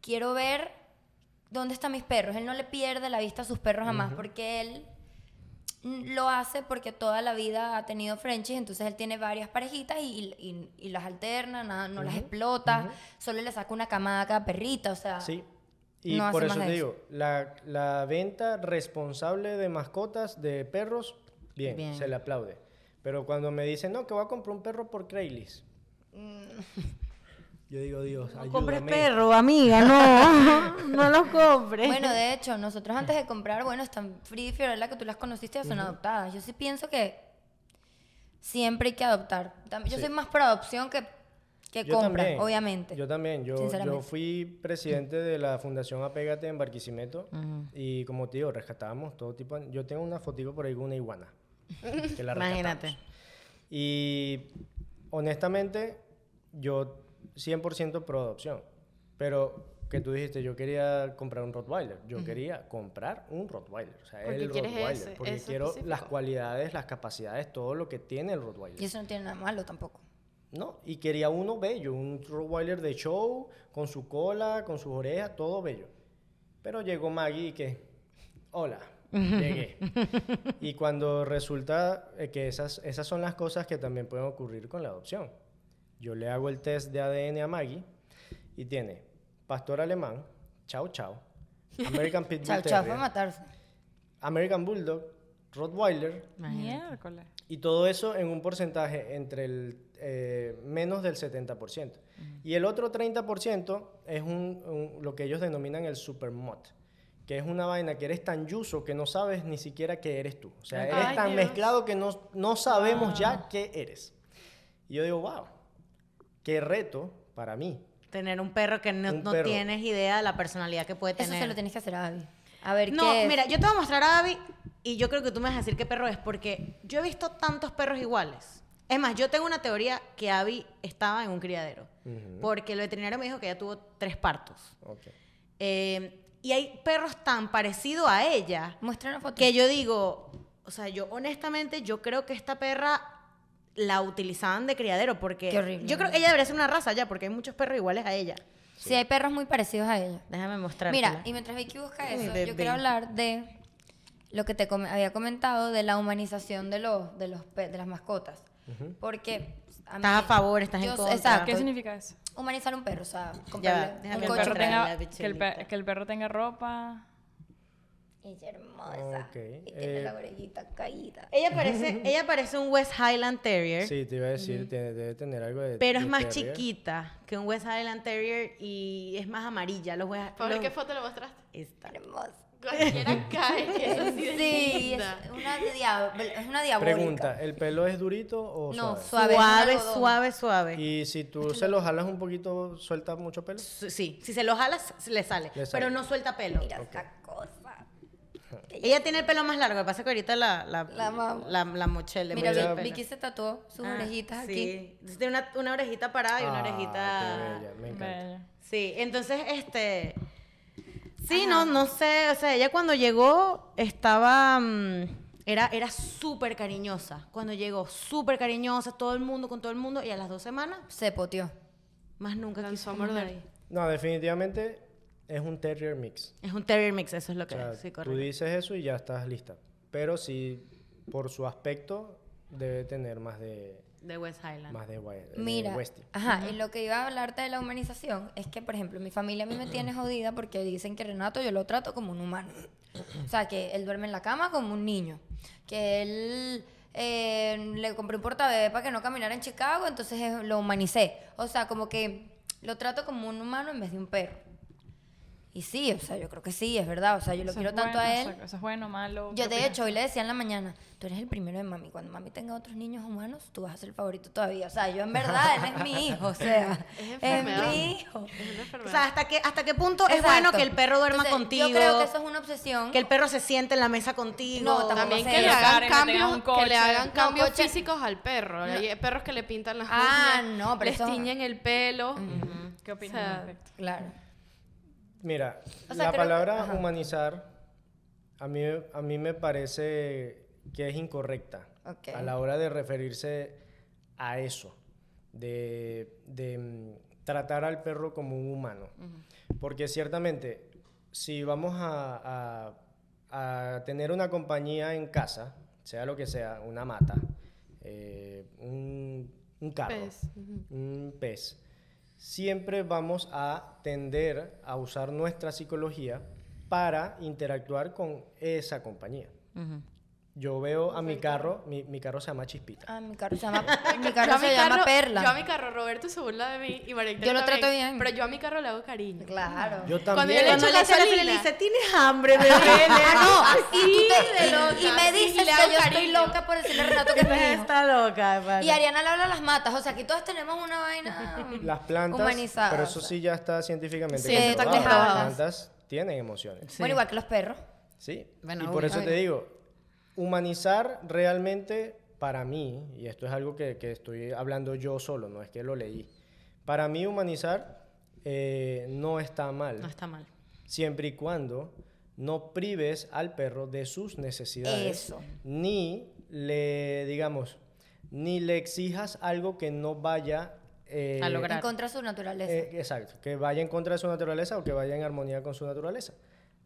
quiero ver dónde están mis perros. Él no le pierde la vista a sus perros jamás porque él lo hace porque toda la vida ha tenido Frenchies, entonces él tiene varias parejitas y, y- y las alterna, nada, no las explota, solo le saca una camada a cada perrita, o sea... Sí. Y no por eso te eso. digo, la, la venta responsable de mascotas de perros, bien, Bien. se le aplaude. Pero cuando me dicen, no, que voy a comprar un perro por Craigslist. Yo digo, Dios, No ayúdame. compres perro, amiga, no. no los compres. Bueno, de hecho, nosotros antes de comprar, bueno, están Frida y Fiorella, que tú las conociste, ya son adoptadas. Yo sí pienso que siempre hay que adoptar. Yo Sí. soy más por adopción que, que Yo compra, también, obviamente. Yo también. Yo, yo fui presidente de la Fundación Apégate en Barquisimeto. Y como te digo, rescatábamos todo tipo. de- Yo tengo una fotico por ahí con una iguana. que la Imagínate. Y honestamente, yo 100% pro adopción. Pero que tú dijiste, yo quería comprar un Rottweiler. Yo quería comprar un Rottweiler. O sea, ¿Por qué el Rottweiler. ese? Porque Ese quiero las específico. cualidades, las capacidades, todo lo que tiene el Rottweiler. Y eso no tiene nada malo tampoco. No, y quería uno bello, un Rottweiler de show, con su cola, con sus orejas, todo bello. Pero llegó Maggie y que, hola, llegué. y cuando resulta eh, que esas, esas son las cosas que también pueden ocurrir con la adopción. Yo le hago el test de ADN a Maggie y tiene pastor alemán, chao chao, American Pitbull Chao, chao, fue Terrier, matarse. American Bulldog, Rottweiler, Miércoles. y todo eso en un porcentaje entre el eh, menos del 70%. Y el otro 30% es un, un- lo que ellos denominan el supermod, que es una vaina que eres tan yuso que no sabes ni siquiera qué eres tú. O sea, eres Ay, tan Dios. mezclado que no, no sabemos ya qué eres. Y yo digo, wow, qué reto para mí. Tener un perro que no, no perro. tienes idea de la personalidad que puede Eso tener. se lo tienes que hacer a Abby. A ver No, qué es. mira, yo te voy a mostrar a Abby y yo creo que tú me vas a decir qué perro es, porque yo he visto tantos perros iguales. Es más, yo tengo una teoría que Abby estaba en un criadero, porque el veterinario me dijo que ella tuvo tres partos. Ok. Eh, y hay perros tan parecidos a ella Muestra una foto. que yo digo, o sea, yo honestamente, yo creo que esta perra la utilizaban de criadero, porque Qué horrible, yo creo que ella debería ser una raza ya, porque hay muchos perros iguales a ella. Sí, hay perros muy parecidos a ella. Déjame mostrar. Mira, y mientras Vicky busca eso, bebé. yo quiero hablar de lo que te com- había comentado de la humanización de los de los de las mascotas. Porque Estás a favor, estás en contra. Exacto. ¿Qué significa eso? Humanizar un perro, o sea, Ya, comprarle déjame un Que el, Coche perro para tenga, que, el que el perro tenga ropa. Es hermosa. Ok, Y tiene eh, la orejita caída. Ella parece, ella parece un West Highland Terrier, Sí, te iba a decir, tiene- debe tener algo de pero es más terrier. chiquita que un West Highland Terrier y es más amarilla. Los West, ¿Por los- qué foto le mostraste? Esta. Hermosa. Cualquiera cae, Sí, es una, diab- es una diabólica. Pregunta, ¿el pelo es durito o No, suave? suave. Suave, suave, suave. Y si tú se lo jalas un poquito, ¿suelta mucho pelo? Sí, si se lo jalas, le sale, Le sale. pero no suelta pelo. Mira esta cosa. Ella tiene el pelo más largo, lo que pasa es que ahorita la, la, La la, la Mira. Vicky se tatuó sus Ah, orejitas aquí. sí. Entonces Tiene una, una orejita parada y una Ah, orejita... qué bella, me encanta. Bella. Sí, entonces, este... Sí, no, no sé, o sea, ella cuando llegó estaba... mm, era era súper cariñosa. Cuando llegó, súper cariñosa, todo el mundo con todo el mundo, y a las dos semanas, Se poteó. más nunca Lanzó quiso morder. nadie. No, definitivamente es un terrier mix. Es un terrier mix, eso es lo O que sea, es, sí, tú correcto. dices eso y ya estás lista. Pero sí, por su aspecto, debe tener más de, De West Highland. más de, de Mira, Westie. ajá, y lo que iba a hablarte de la humanización es que, por ejemplo, mi familia a mí me tiene jodida porque dicen que Renato yo lo trato como un humano. O sea, que él duerme en la cama como un niño. Que él eh, le compré un portabebé para que no caminara en Chicago, entonces eh, lo humanicé. O sea, como que lo trato como un humano en vez de un perro. Y sí, o sea, yo creo que sí, es verdad. O sea, yo lo Eso quiero tanto a él. Eso, eso es bueno, malo. Yo ¿qué de opinas? hecho hoy le decía en la mañana, tú eres el primero de mami, cuando mami tenga otros niños humanos, tú vas a ser el favorito todavía. O sea, yo en verdad, él es mi hijo, o sea, Es mi hijo. Es una O sea, ¿hasta qué, hasta qué punto es bueno que el perro duerma Entonces, contigo? Yo creo que eso es una obsesión. que el perro se siente en la mesa contigo. No, También que le hagan le cambios, un que le coche. hagan No, cambios coche- físicos al perro. Hay perros que le pintan las Ah, uñas, no, pero les eso- tiñen el pelo. ¿Qué opinas O sea, al respecto? Claro. Mira, O sea, la creo palabra ajá. humanizar a mí, a mí me parece que es incorrecta a la hora de referirse a eso, de, de, mm, tratar al perro como un humano. Porque ciertamente, si vamos a, a- a tener una compañía en casa, sea lo que sea, una mata, eh, un, un carro, Pez, un pez, siempre vamos a tender a usar nuestra psicología para interactuar con esa compañía. Yo veo a mi carro, mi, mi carro se llama Chispita. Ah, mi carro se llama, mi Yo carro a mi se llama carro- Perla. Yo a mi carro, Roberto se burla de mí y María Yo lo trato también, bien. Pero yo a mi carro le hago cariño. Claro. Yo Cuando también. yo le Cuando echo le echa la gasolina. le dice, ¿tienes hambre, bebé? Ah, no, y, tú Sí, te- de y- loca, y me dices le que hago yo estoy cariño. loca por decirle a Renato que hijo. Está loca, pana. Y Ariana le habla a las matas, o sea, aquí todos tenemos una vaina Las plantas, humanizada. pero eso sí ya está científicamente Sí, está comprobado. comprobado. Las plantas tienen emociones. Bueno, igual que los perros. Sí. Bueno, y por eso te digo, humanizar realmente para mí, y esto es algo que, que estoy hablando yo solo, no es que lo leí, para mí humanizar eh, no está mal, No está mal. siempre y cuando no prives al perro de sus necesidades, Eso. ni le, digamos, ni le exijas algo que no vaya eh, A lograr. En contra de su naturaleza. eh, exacto, que vaya en contra de su naturaleza o que vaya en armonía con su naturaleza.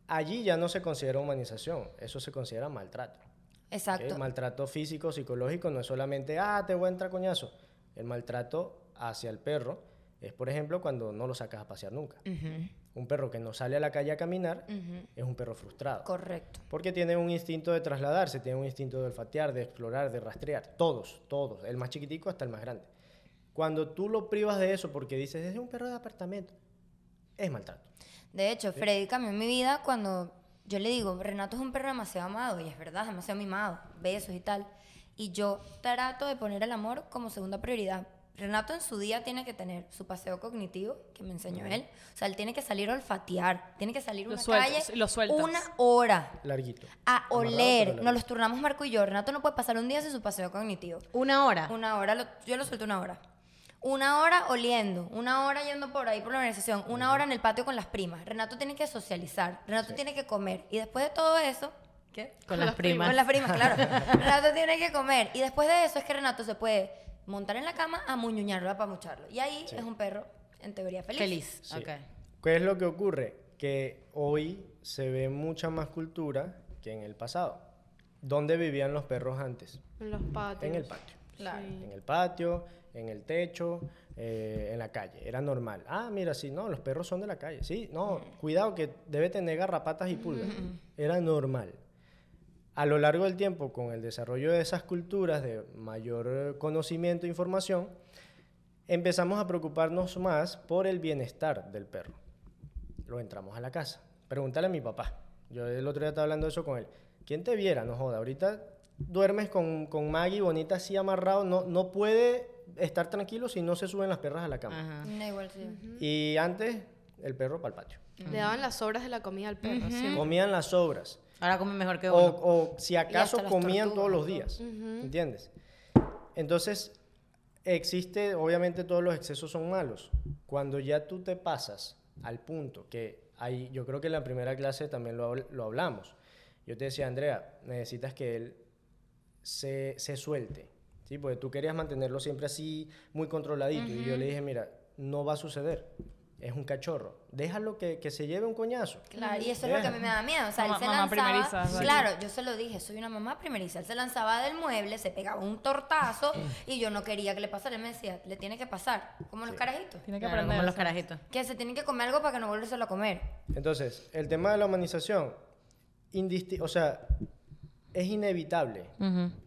Allí ya no se considera humanización, eso se considera maltrato. Exacto. Maltrato físico, psicológico, no es solamente, ah, te voy a entrar coñazo. El maltrato hacia el perro es, por ejemplo, cuando no lo sacas a pasear nunca. Un perro que no sale a la calle a caminar es un perro frustrado. Correcto. Porque tiene un instinto de trasladarse, tiene un instinto de olfatear, de explorar, de rastrear. Todos, todos. El más chiquitico hasta el más grande. Cuando tú lo privas de eso porque dices, es un perro de apartamento, es maltrato. De hecho, Freddy cambió mi vida cuando yo le digo, Renato es un perro demasiado amado, y es verdad, demasiado mimado, besos y tal. Y yo trato de poner el amor como segunda prioridad. Renato en su día tiene que tener su paseo cognitivo, que me enseñó él. O sea, él tiene que salir a olfatear, tiene que salir a Lo una sueltas, calle lo una hora Larguito. a oler. Nos los turnamos Marco y yo. Renato no puede pasar un día sin su paseo cognitivo. Una hora. Una hora, lo- yo lo suelto una hora. Una hora oliendo, una hora yendo por ahí por la organización, una hora en el patio con las primas. Renato tiene que socializar, Renato tiene que comer. Y después de todo eso, ¿qué? Con las primas. Con las primas, claro. Renato tiene que comer. Y después de eso es que Renato se puede montar en la cama a muñuñarlo, a pamucharlo. Y ahí es un perro, en teoría, feliz. Feliz. Sí. Ok. ¿Qué es lo que ocurre? Que hoy se ve mucha más cultura que en el pasado. ¿Dónde vivían los perros antes? En los patios. En el patio. Claro. En el patio, en el techo, eh, en la calle. Era normal. Ah, mira, sí, no, los perros son de la calle. Sí, no, cuidado que debe tener garrapatas y pulgas. Era normal. A lo largo del tiempo, con el desarrollo de esas culturas de mayor conocimiento e información, empezamos a preocuparnos más por el bienestar del perro. Lo entramos a la casa. Pregúntale a mi papá. Yo el otro día estaba hablando de eso con él. ¿Quién te viera? No joda. Ahorita duermes con, con Maggie bonita así amarrado. No, no puede estar tranquilo si no se suben las perras a la cama. Ajá. Da igual, sí. Y antes, el perro para el patio. Le daban las sobras de la comida al perro. Comían las sobras. Ahora come mejor que O, uno. o si acaso comían tortugas, todos los días. ¿Entiendes? Entonces, existe, obviamente todos los excesos son malos. Cuando ya tú te pasas al punto que hay, yo creo que en la primera clase también lo, lo hablamos. Yo te decía, Andrea, necesitas que él se, se suelte. ¿sí? Porque tú querías mantenerlo siempre así, muy controladito. Y yo le dije, mira, no va a suceder. Es un cachorro. Déjalo que, que se lleve un coñazo. Claro, y eso es lo que a mí me da miedo. O sea, Mamá- él se mamá lanzaba. claro, yo se lo dije, soy una mamá primeriza. Él se lanzaba del mueble, se pegaba un tortazo y yo no quería que le pasara. Él me decía, le tiene que pasar, como los carajitos. Tiene que Claro, aprender. como los carajitos. Que se tienen que comer algo para que no volvérselo a comer. Entonces, el tema de la humanización, o sea, es inevitable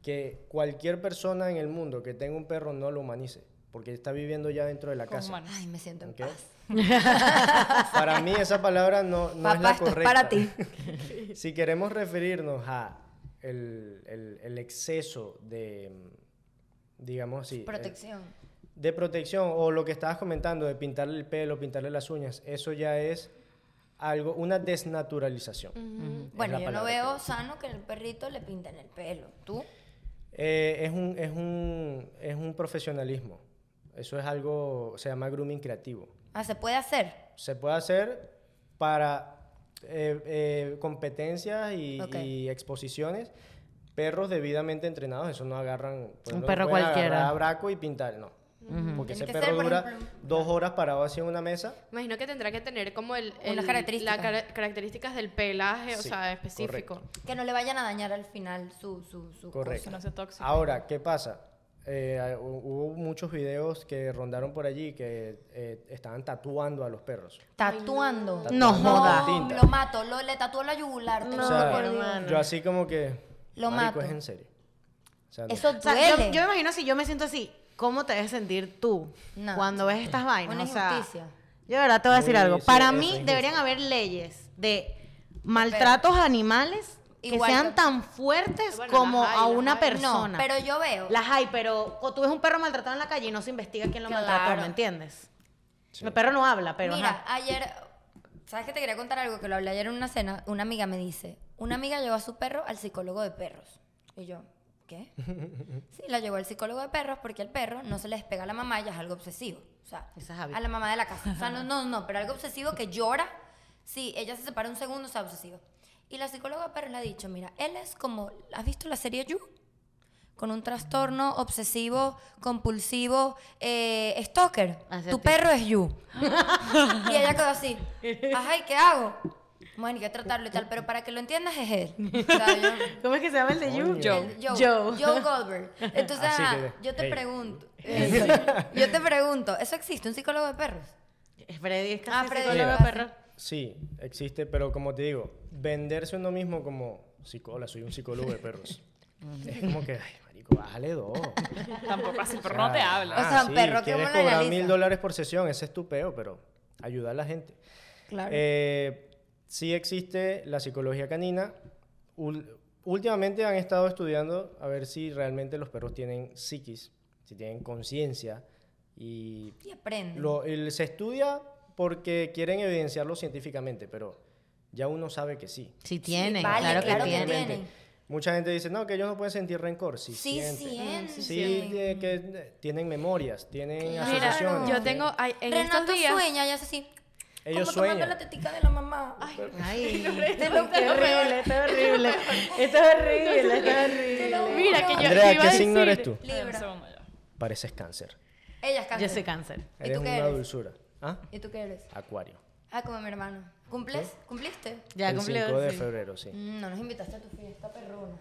que cualquier persona en el mundo que tenga un perro no lo humanice. porque está viviendo ya dentro de la Como casa. humanos. Ay, me siento en ¿ok? paz. Para mí esa palabra no, no es la esto es correcta. para ti. si queremos referirnos a el, el- el exceso de, digamos así, el- Protección. de protección o lo que estabas comentando de pintarle el pelo, pintarle las uñas, eso ya es algo, una desnaturalización. Es Bueno, yo no veo que- sano que el perrito le pinten el pelo. ¿Tú? Eh, es, un, es, un, es un profesionalismo. Eso es algo, se llama grooming creativo. Ah, ¿se puede hacer? Se puede hacer para eh, eh, competencias y, exposiciones. Perros debidamente entrenados, eso no agarran. por Un no perro cualquiera. agarrar a braco y pintar, no. Porque Tiene ese perro ser, por dura ejemplo, dos horas parado así en una mesa. Imagino que tendrá que tener como el, Unas el- características. las cara- características del pelaje, o Sí, sea, específico. correcto. Que no le vayan a dañar al final su, su, su Correcto. No sea tóxico. Ahora, ¿qué pasa? Eh, hu- hubo muchos videos que rondaron por allí que eh, estaban tatuando a los perros. Tatuando. No joda. Tinta. lo mato, lo, le tatuó la yugular. No, O sea, por yo así como que... Lo marico, mato. es en serio. O sea, no. Eso O sea, yo, duele. yo me imagino si yo me siento así, ¿cómo te debes sentir tú No. cuando ves estas vainas? Una o sea, yo de verdad te voy a decir algo. sí, Para mí deberían haber leyes de maltratos a animales que sean que- tan fuertes Bueno, como hay, a una persona. No, pero yo veo. Las hay, pero tú ves un perro maltratado en la calle y no se investiga quién lo Claro. maltrató, ¿me entiendes? El perro no habla, pero Mira, ajá. ayer, ¿sabes que te quería contar algo? Que lo hablé ayer en una cena. Una amiga me dice, una amiga llevó a su perro al psicólogo de perros. Y yo, ¿qué? Sí, la llevó al psicólogo de perros porque el perro no se le despega a la mamá y es algo obsesivo. O sea, es a la mamá de la casa. O sea, no, no, no, pero algo obsesivo que llora. Sí, ella se separa un segundo, o sea, obsesivo. Y la psicóloga de perros le ha dicho, mira, él es como, ¿has visto la serie You? Con un trastorno obsesivo, compulsivo, eh, stalker. Hacia tu ti. perro es You. y ella quedó así. Ajá, ¿y qué hago? Bueno, hay que tratarlo y tal, pero para que lo entiendas es él. O sea, yo- ¿Cómo es que se llama el de You? Joe. Joe. Joe. Joe Goldberg. Entonces, ajá, que- yo te hey. pregunto. eso, yo te pregunto, ¿eso existe? ¿Un psicólogo de perros? Freddy es Ah, casi Freddy psicólogo de lo perro. Sí, existe, pero como te digo, venderse uno mismo como psicólogo, soy un psicólogo de perros. es como que, ay, marico, bájale dos. Tampoco así, O pero sea, no te habla. O sea, un sí, perro, ¿cómo quieres lo cobrar mil dólares por sesión, ese es tu peo, pero ayuda a la gente. Claro. Eh, sí existe la psicología canina. Últimamente han estado estudiando a ver si realmente los perros tienen psiquis, si tienen conciencia. Y y lo, el- se estudia porque quieren evidenciarlo científicamente, pero ya uno sabe que sí. Sí tienen, vale, claro, claro que que tienen. tienen. Mucha gente dice, no, que ellos no pueden sentir rencor. Sí, Sí, sienten. Sí, eh, que tienen memorias, tienen Claro. Mira, asociaciones. yo tengo, en Renato estos días... sueña y hace así. Ellos como tomando sueñan. la tetica de la mamá. Ay, Esto qué es horrible, esto es horrible. Esto es horrible, esto es horrible. Mira, que yo, Andrea, iba ¿qué signo eres tú? Un Libra. Pareces cáncer. Ella es cáncer. Yo soy cáncer. ¿Y Eres tú qué una eres? dulzura. ¿Ah? ¿Y tú qué eres? Acuario. Ah, como mi hermano. ¿Cumples? ¿Cumpliste? Ya el cumplió. 5 de sí. febrero, sí. Mm, No nos invitaste a tu fiesta, perrona.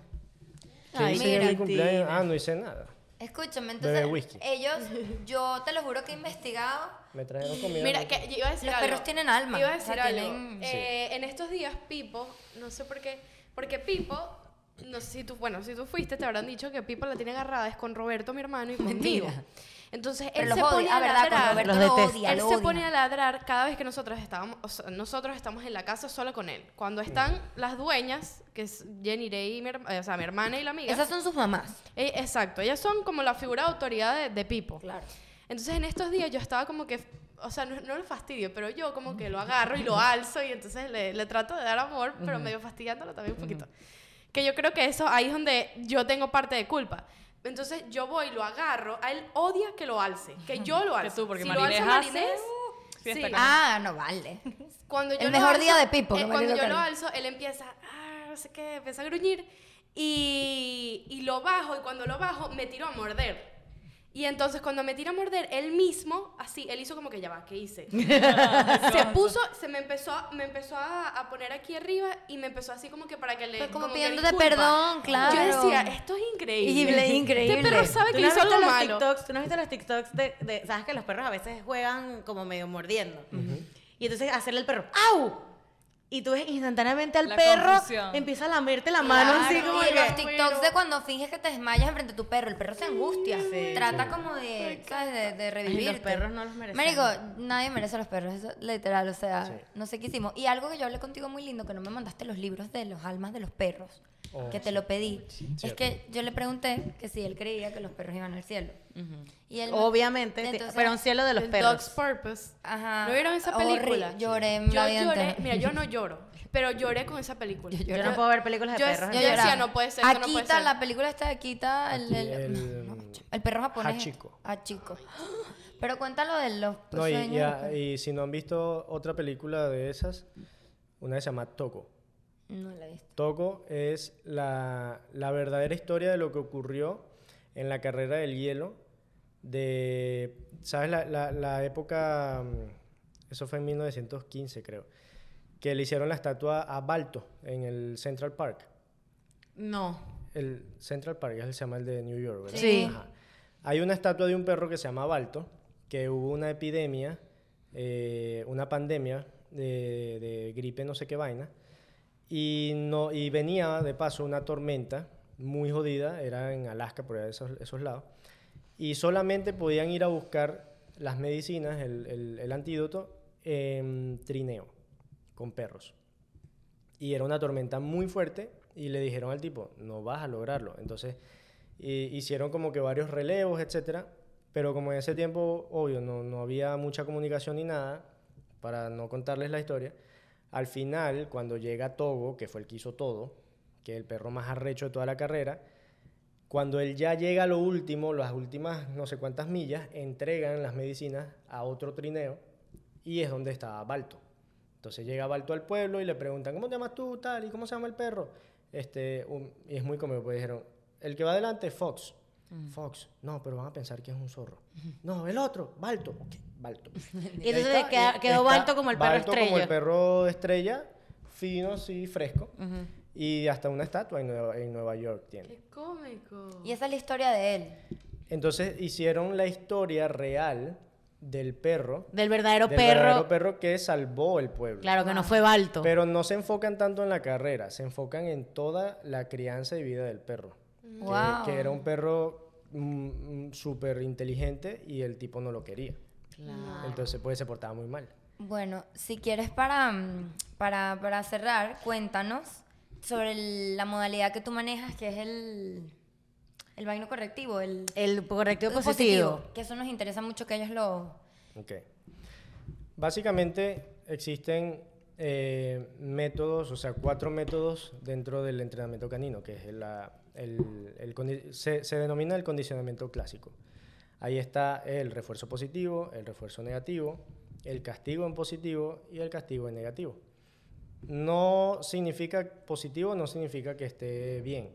¿Qué Ay, hice mira. mi cumpleaños? Ah, no hice nada. Escúchame, entonces whisky. ellos, yo te lo juro que he investigado. Me trajeron comida. Mira, ¿no? que yo iba a decir Los algo. perros tienen alma, Iba a o sea, decir algo. tienen- Eh, En estos días, Pipo, no sé por qué, porque Pipo, no sé si tú, bueno, si tú fuiste, te habrán dicho que Pipo la tiene agarrada es con Roberto, mi hermano, y conmigo. Mentira. Entonces, él se pone a ladrar. Él se pone a ladrar cada vez que nosotros estábamos, o sea, nosotros estamos en la casa solo con él. Cuando están las dueñas, que es Jenny Rey, y mi, o sea, mi hermana y la amiga. Esas son sus mamás. Eh, exacto, ellas son como la figura de autoridad de, de Pipo. Claro. Entonces en estos días yo estaba como que, o sea, no, no lo fastidio, pero yo como que lo agarro y lo alzo y entonces le, le trato de dar amor, pero medio fastidiándolo también un poquito. Que yo creo que eso ahí es donde yo tengo parte de culpa. Entonces yo voy, lo agarro, a él odia que lo alce, que yo lo alce. tú, porque si lo hace, uh, sí. Ah, no vale. Cuando yo El lo mejor alzo- día de Pipo, eh, que cuando yo lo alzo, él empieza, ah, no sé qué, empieza a gruñir. Y, y lo bajo, y cuando lo bajo, me tiro a morder. Y entonces cuando me tira a morder, él mismo, así, él hizo como que ya va, ¿qué hice? se puso, se me empezó, a- me empezó a, a poner aquí arriba y me empezó así como que para que le... Pues como que pidiéndote perdón, claro. Yo decía, esto es increíble. Increíble. Este perro sabe ¿Tú que no, has hizo visto algo los malo. TikToks, ¿Tú no has visto los TikToks de, de- sabes que los perros a veces juegan como medio mordiendo? Y entonces hacerle al perro, ¡au! Y tú ves instantáneamente al La perro confusión. empieza a lamerte la mano así Claro, como y que los TikToks de cuando finges que te desmayas enfrente de tu perro, el perro se angustia. Sí. Trata como de, ¿sabes? De, de revivir. los perros no los merecen. Marico, nadie merece a los perros, eso literal, o sea, no sé qué hicimos. Y algo que yo hablé contigo muy lindo, que no me mandaste los libros de los almas de los perros, Oh, que te lo pedí. es cierto. que yo le pregunté que si él creía que los perros iban al cielo. Y él me- obviamente te- Entonces, pero un cielo de los El perros Dog's Purpose. Ajá. ¿No vieron esa Horri- película? Lloré Yo lloré, mira, yo no lloro, pero lloré con esa película. yo no puedo ver películas de Yo- perros yo decía, no puede ser, esto no puede Akita, ser. la película esta de Akita, el, el, el- no, el perro japonés. Hachiko. Hachiko. Pero cuéntalo de los No, y, sueños. y a- y si no han visto otra película de esas, una que se llama Toco. No la he visto. Toco es la, la verdadera historia de lo que ocurrió en la carrera del hielo de, ¿sabes? La, la- la época, mm, eso fue en 1915 creo, que le hicieron la estatua a Balto en el Central Park. no El Central Park es- se llama el de New York, ¿verdad? Sí. Ajá. Hay una estatua de un perro que se llama Balto, que hubo una epidemia, eh, una pandemia de, de gripe no sé qué vaina, y, venía de paso una tormenta muy jodida, era en Alaska, por esos, esos lados, y solamente podían ir a buscar las medicinas, el, antídoto, en trineo, con perros. Y era una tormenta muy fuerte y le dijeron al tipo, no vas a lograrlo. Entonces hicieron como que varios relevos, etcétera, pero como en ese tiempo, obvio, no, no había mucha comunicación ni nada, para no contarles la historia, al final, cuando llega Togo, que fue el que hizo todo, que es el perro más arrecho de toda la carrera, cuando él ya llega a lo último, las últimas no sé cuántas millas, entregan las medicinas a otro trineo y es donde estaba Balto. Entonces llega Balto al pueblo y le preguntan, ¿cómo te llamas tú, tal? ¿Y cómo se llama el perro? Este, un- y es muy cómico, pues dijeron, el que va adelante es Fox. Fox, no, pero van a pensar que es un zorro. No, el otro, Balto. Ok, Balto. y entonces queda- quedó Balto como el perro Balto estrella como el perro estrella, fino, así, fresco. Y hasta una estatua en Nueva, en Nueva York tiene. Qué cómico. Y esa es la historia de él. Entonces hicieron la historia real del perro. del verdadero del perro verdadero perro que salvó el pueblo. claro que no fue Balto Pero no se enfocan tanto en la carrera, se enfocan en toda la crianza y vida del perro. Que- Wow. Que, era un perro mm, mm, súper inteligente y el tipo no lo quería. Entonces, pues se portaba muy mal. Bueno, si quieres para, mm, para, para cerrar, cuéntanos sobre el- la modalidad que tú manejas, que es el, el vaino correctivo, el, el correctivo el positivo, Que eso nos interesa mucho que ellos lo... Ok. Básicamente existen eh, métodos, o sea, cuatro métodos dentro del entrenamiento canino, que es la- el, el se denomina el condicionamiento clásico. Ahí está el refuerzo positivo, el refuerzo negativo, el castigo en positivo y el castigo en negativo. No significa positivo, no significa que esté bien,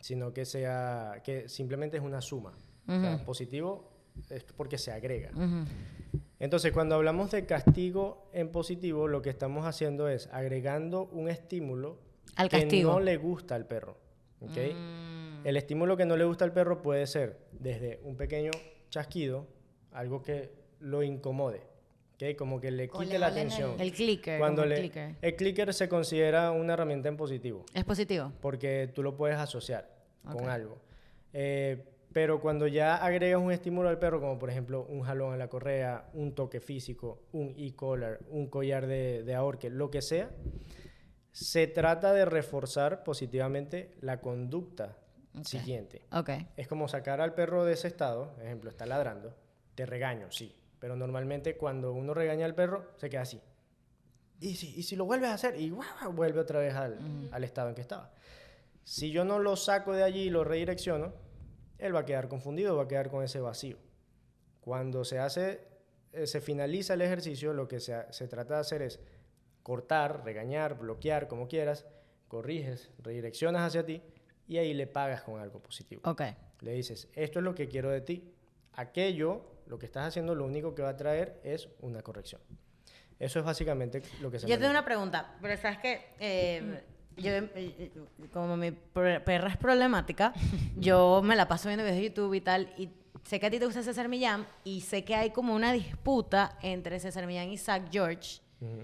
sino que sea que simplemente es una suma. O sea, positivo es porque se agrega. Entonces, cuando hablamos de castigo en positivo, lo que estamos haciendo es agregando un estímulo Al que castigo. no le gusta al perro. ¿ok? El estímulo que no le gusta al perro puede ser desde un pequeño chasquido, algo que lo incomode, ¿ok? como que le quite le la atención. el clicker Cuando el le- clicker. el clicker se considera una herramienta en positivo es positivo porque tú lo puedes asociar con algo. Eh, pero cuando ya agregas un estímulo al perro, como por ejemplo un jalón en la correa, un toque físico, un e-collar, un collar de, de ahorque, lo que sea, se trata de reforzar positivamente la conducta siguiente. Es como sacar al perro de ese estado, ejemplo, está ladrando, te regaño, sí, pero normalmente cuando uno regaña al perro, se queda así. Y si, y si lo vuelves a hacer, y vuelve otra vez al, al estado en que estaba. Si yo no lo saco de allí y lo redirecciono, él va a quedar confundido, va a quedar con ese vacío. Cuando se hace, eh, se finaliza el ejercicio, lo que se, se trata de hacer es cortar, regañar, bloquear, como quieras, corriges, redireccionas hacia ti y ahí le pagas con algo positivo. ok Le dices, esto es lo que quiero de ti. Aquello, lo que estás haciendo, lo único que va a traer es una corrección. Eso es básicamente lo que se Yo tengo una pregunta, pero sabes que yo, eh, eh, como mi per- perra es problemática, yo me la paso viendo videos de YouTube y tal, y sé que a ti te gusta César Millán, y sé que hay como una disputa entre César Millán y Zach George. Ujú.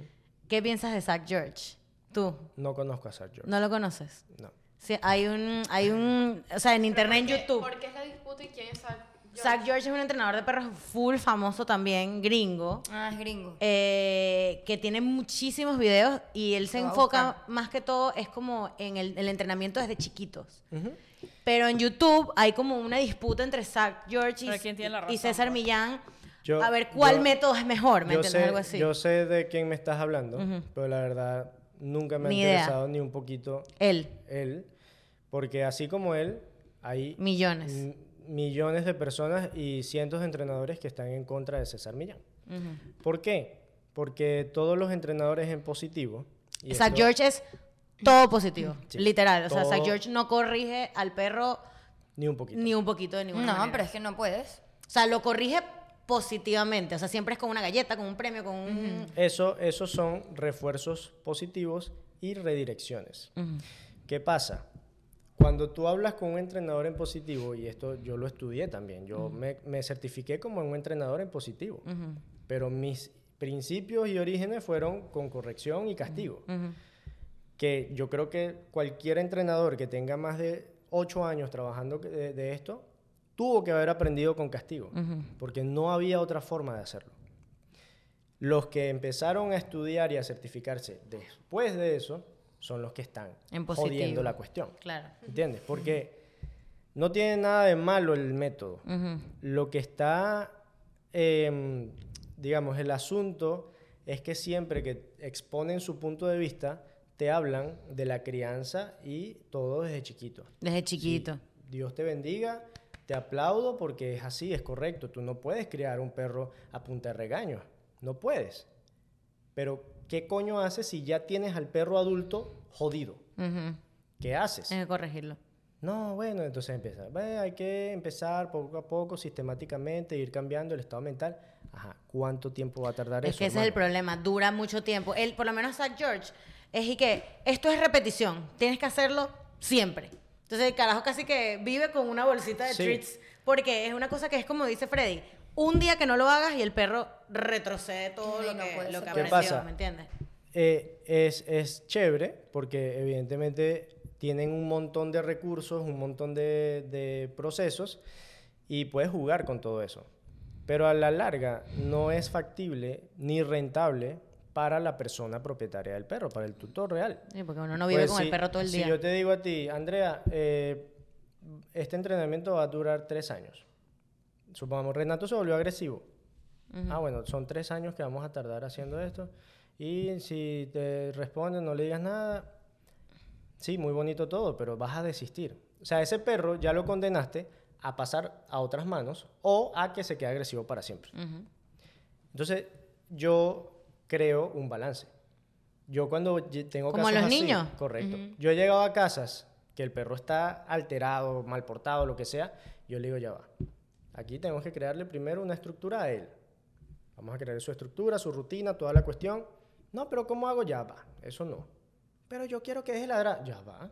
¿Qué piensas de Zach George? Tú, No conozco a Zach George. ¿no lo conoces? No. Sí, hay un, hay un, o sea, en internet, en ¿Por qué- YouTube. ¿Por qué es la disputa y quién es Zach George? Zach George es un entrenador de perros full famoso también, gringo. Ah, es gringo. eh, que tiene muchísimos videos y él se Lo enfoca más que todo es como en el, el entrenamiento desde chiquitos. Pero en YouTube hay como una disputa entre Zach George y, Pero ¿quién tiene la y razón, César pues? Millán Yo- a ver cuál yo- método es mejor, ¿me Yo entiendes? sé, Algo así. yo sé de quién me estás hablando, pero la verdad nunca me ha interesado ni un poquito Él, él, porque así como él, hay millones. millones de personas y cientos de entrenadores que están en contra de César Millán. ¿Por qué? Porque todos los entrenadores en positivo. y Zach esto- George es todo positivo, Sí, literal. O sea, Zach George no corrige al perro Ni un poquito. ni un poquito de ninguna No, manera. pero es que no puedes. O sea, lo corrige positivamente. O sea, siempre es con una galleta, con un premio, con un... Eso, esos son refuerzos positivos y redirecciones. ¿Qué pasa? Cuando tú hablas con un entrenador en positivo, y esto yo lo estudié también, yo me, me certifiqué como un entrenador en positivo, Ujú. pero mis principios y orígenes fueron con corrección y castigo. Ujú. Que yo creo que cualquier entrenador que tenga más de ocho años trabajando de, de esto, tuvo que haber aprendido con castigo, porque no había otra forma de hacerlo. Los que empezaron a estudiar y a certificarse después de eso son los que están En jodiendo la cuestión. Claro. ¿Entiendes? Porque no tiene nada de malo el método. Lo que está, em, digamos, el asunto es que siempre que exponen su punto de vista, te hablan de la crianza y todo desde chiquito. Desde chiquito. Sí, Dios te bendiga, te aplaudo porque es así, es correcto. Tú no puedes criar un perro a punta de regaño. No puedes. Pero, ¿qué coño haces si ya tienes al perro adulto jodido? ¿Qué haces? Tienes que corregirlo. No, bueno, entonces empieza. "Ve, hay que empezar poco a poco, sistemáticamente, ir cambiando el estado mental. Ajá, ¿cuánto tiempo va a tardar Es eso? que ese es el problema, dura mucho tiempo. Él, por lo menos Zach George, es y que esto es repetición, tienes que hacerlo siempre. Entonces el carajo casi que vive con una bolsita de Sí. treats, porque es una cosa que es como dice Freddy, un día que no lo hagas y el perro retrocede todo Sí, lo no que, puede lo que ¿Qué aprendió, pasa? ¿me entiendes? Eh, es, es chévere porque evidentemente tienen un montón de recursos, un montón de, de procesos y puedes jugar con todo eso. Pero a la larga no es factible ni rentable para la persona propietaria del perro, para el tutor real. Sí, porque uno no vive Pues con si- el perro todo el si día. yo te digo a ti, Andrea, eh, este entrenamiento va a durar tres años. Supongamos, Renato se volvió agresivo. Ah, bueno, son tres años que vamos a tardar haciendo esto. Y si te responde, no le digas nada. Sí, muy bonito todo, pero vas a desistir. O sea, ese perro ya lo condenaste a pasar a otras manos o a que se quede agresivo para siempre. Ujú. Entonces, yo creo un balance. Yo cuando tengo Como casos los así, niños. correcto. Yo he llegado a casas que el perro está alterado, mal portado, lo que sea, yo le digo, ya va. Aquí tenemos que crearle primero una estructura a él. Vamos a crear su estructura, su rutina, toda la cuestión. No, pero ¿cómo hago? Ya va. Eso no. Pero yo quiero que deje ladrar. Ya va.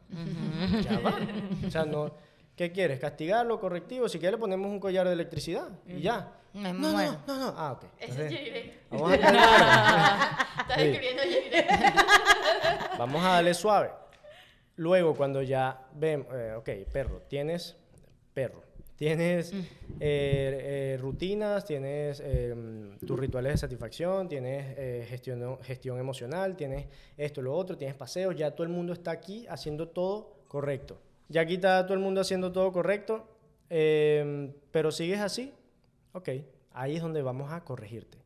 Ya va. O sea, no. ¿Qué quieres? ¿Castigarlo? ¿Correctivo? Si quieres le ponemos un collar de electricidad y ya. Me No, muero. no, no, no. Ah, ok. Ese es Jairé. vamos a Estás escribiendo Jairé. Vamos a darle suave. Luego, cuando ya vemos, eh, ok, perro, tienes perro, tienes eh, eh, rutinas, tienes eh, tus rituales de satisfacción, tienes eh, gestión, gestión emocional, tienes esto, lo otro, tienes paseos, ya todo el mundo está aquí haciendo todo correcto. Ya aquí está todo el mundo haciendo todo correcto, eh, pero sigues así, ok, ahí es donde vamos a corregirte.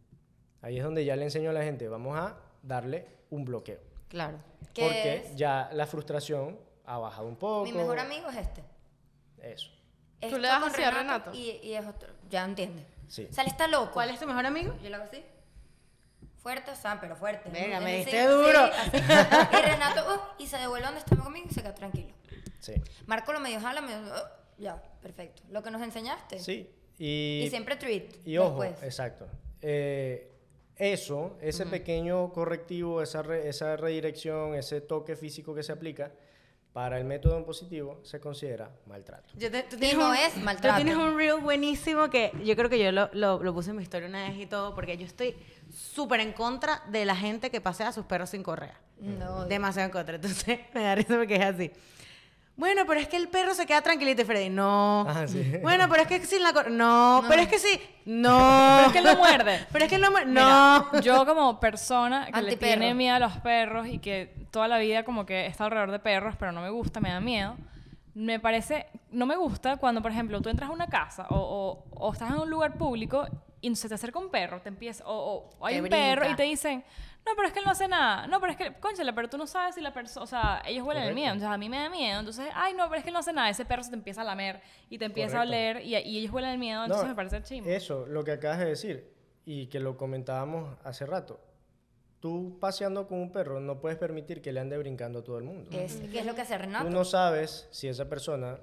Ahí es donde ya le enseño a la gente, vamos a darle un bloqueo. Claro. ¿Qué Porque es? ya la frustración ha bajado un poco. Mi mejor amigo es este. Eso. Tú le das así a Renato. Y, y es otro. Ya entiende. Sí. O sea, él está loco. ¿Cuál es tu mejor amigo? Yo lo hago así. Fuerte, o sea, pero fuerte. Venga, me diste así, duro. así. Y Renato, uh, y se devuelve donde estaba conmigo y se queda tranquilo. Sí. Marco lo medio jala, medio. uh, ya, perfecto. Lo que nos enseñaste. Sí. Y, Y siempre treat. y ojo, después. exacto. Eh, eso, ese pequeño correctivo, esa, re- esa redirección, ese toque físico que se aplica, para el método en positivo se considera maltrato. Yo te- tú Y tienes no un- es maltrato. Tú tienes un reel buenísimo que yo creo que yo lo, lo, lo puse en mi historia una vez y todo, porque yo estoy súper en contra de la gente que pasea a sus perros sin correa. No. Demasiado en contra. Entonces me da risa porque es así. Bueno, pero es que el perro se queda tranquilito, y Freddy. No. Ah, sí. Bueno, pero es que sin la cor- No, pero es que sí. No. Pero es que él no muerde. Pero es que él no muerde. No. Mira, yo como persona que le tiene miedo a los perros y que toda la vida como que está alrededor de perros, pero no me gusta, me da miedo. Me parece, no me gusta cuando, por ejemplo, tú entras a una casa o, o- o estás en un lugar público y se te acerca un perro, te empieza, o, o hay Te un perro y te dicen, no, pero es que él no hace nada. No, pero es que, conchale, pero tú no sabes si la persona, o sea, ellos huelen el miedo, entonces a mí me da miedo. Entonces, ay, no, pero es que él no hace nada. Ese perro se te empieza a lamer y te empieza Correcto. a oler y, y ellos huelen el miedo, entonces No, me parece chimbo. Eso, lo que acabas de decir, y que lo comentábamos hace rato. Tú paseando con un perro no puedes permitir que le ande brincando a todo el mundo. ¿Qué es, qué es lo que hace Renato? Tú no sabes si esa persona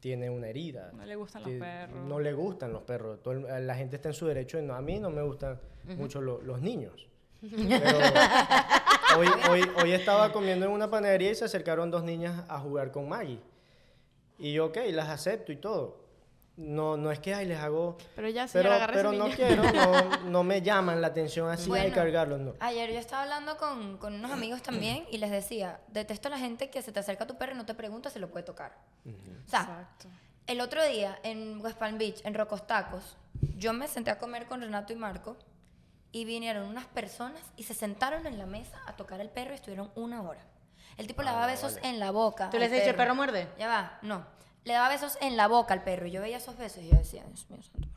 tiene una herida. No le gustan los perros. No le gustan los perros. Todo el- la gente está en su derecho. de no- a mí no me gustan mucho lo- los niños. Pero hoy, hoy, hoy estaba comiendo en una panadería y se acercaron dos niñas a jugar con Maggie. Y yo, ok, las acepto y todo. No, no es que ay, les hago. Pero ya, señora, Pero, pero no quiero, no, no me llaman la atención así, hay que Bueno. cargarlos, no. Ayer yo estaba hablando con, con unos amigos también y les decía, detesto a la gente que se te acerca a tu perro y no te pregunta si lo puede tocar. O sea, Exacto. el otro día en West Palm Beach, en Rocos Tacos, yo me senté a comer con Renato y Marco y vinieron unas personas y se sentaron en la mesa a tocar el perro y estuvieron una hora. El tipo le daba besos en la boca. ¿Tú les has dicho el perro muerde? Ya va, no. Le daba besos en la boca al perro y yo veía esos besos y yo decía, Dios mío, santo.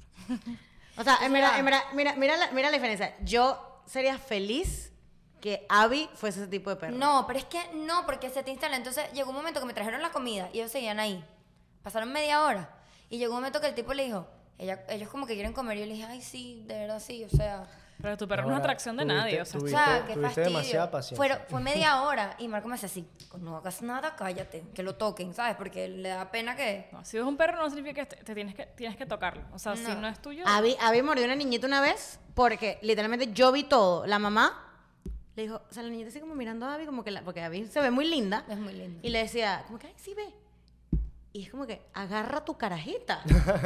O sea, en verdad, sea- en verdad, mira, mira, la, mira la diferencia. Yo sería feliz que Abby fuese ese tipo de perro. No, pero es que no, porque se te instala. Entonces llegó un momento que me trajeron la comida y ellos seguían ahí. Pasaron media hora. Y llegó un momento que el tipo le dijo, ella, ellos como que quieren comer. Y yo le dije, ay, sí, de verdad sí. O sea, Pero tu perro no es Ahora, atracción de tuviste- nadie, o sea, o Tuviste- sea, qué tuviste fastidio. demasiada paciencia. Fueron- fue media hora y Marco me hace así, no hagas nada, cállate, que lo toquen, ¿sabes? Porque le da pena que... No, si es un perro no significa que te, te tienes que tienes que tocarlo. O sea, si No. no es tuyo. Abby, Abby mordió una niñita una vez porque literalmente yo vi todo. La mamá le dijo, o sea, la niñita así como mirando a Abby, como que la, porque Abby se ve muy linda. Es muy lindo. Y le decía, como que, ay, sí ve. Y es como que, agarra tu carajita.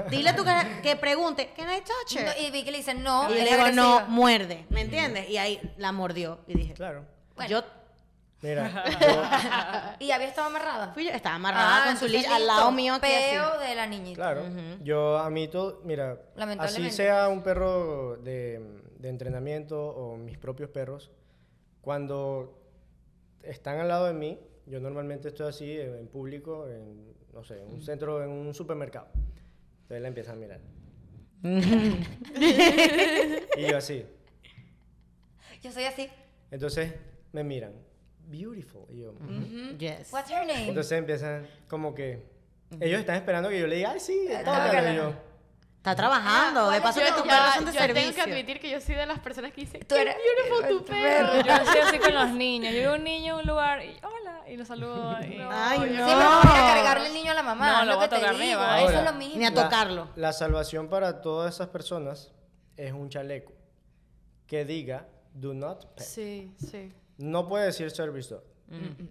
Dile a tu carajita que pregunte, can I touch her? No, y vi que le dicen no, y le digo, no, muerde. ¿Me entiendes? Y ahí la mordió. Y dije, Claro. Bueno. yo Mira, yo- Y había estado amarrada. fui yo, estaba amarrada Ah, con su leash al lado mío. Peo de la niñita. claro, yo a mí todo, mira, así sea un perro de, de entrenamiento o mis propios perros, cuando están al lado de mí, yo normalmente estoy así en, en público, en, no sé, en un centro, en un supermercado. Entonces la empiezan a mirar. y yo así. Yo soy así. Entonces me miran, beautiful. Y yo, Yes. What's her name? Entonces empiezan como que ellos están esperando que yo le diga, ay, sí, tócalo", tócala. y yo, Está trabajando. Ah, De ¿cuál paso es que tu- tus perros son de yo servicio. tengo que admitir que yo soy de las personas que dicen, Tú ¡qué eres- beautiful tu perro! perro. Yo soy así con los niños. Yo veo un niño en un lugar y hola, y lo saludo. Y, Ay, yo- no. Siempre voy a cargarle el niño a la mamá. No, lo voy a tocar, digo. va. Eso es lo mismo. Ni a tocarlo. La salvación para todas esas personas es un chaleco que diga do not pet. Sí, sí. No puede decir service dog.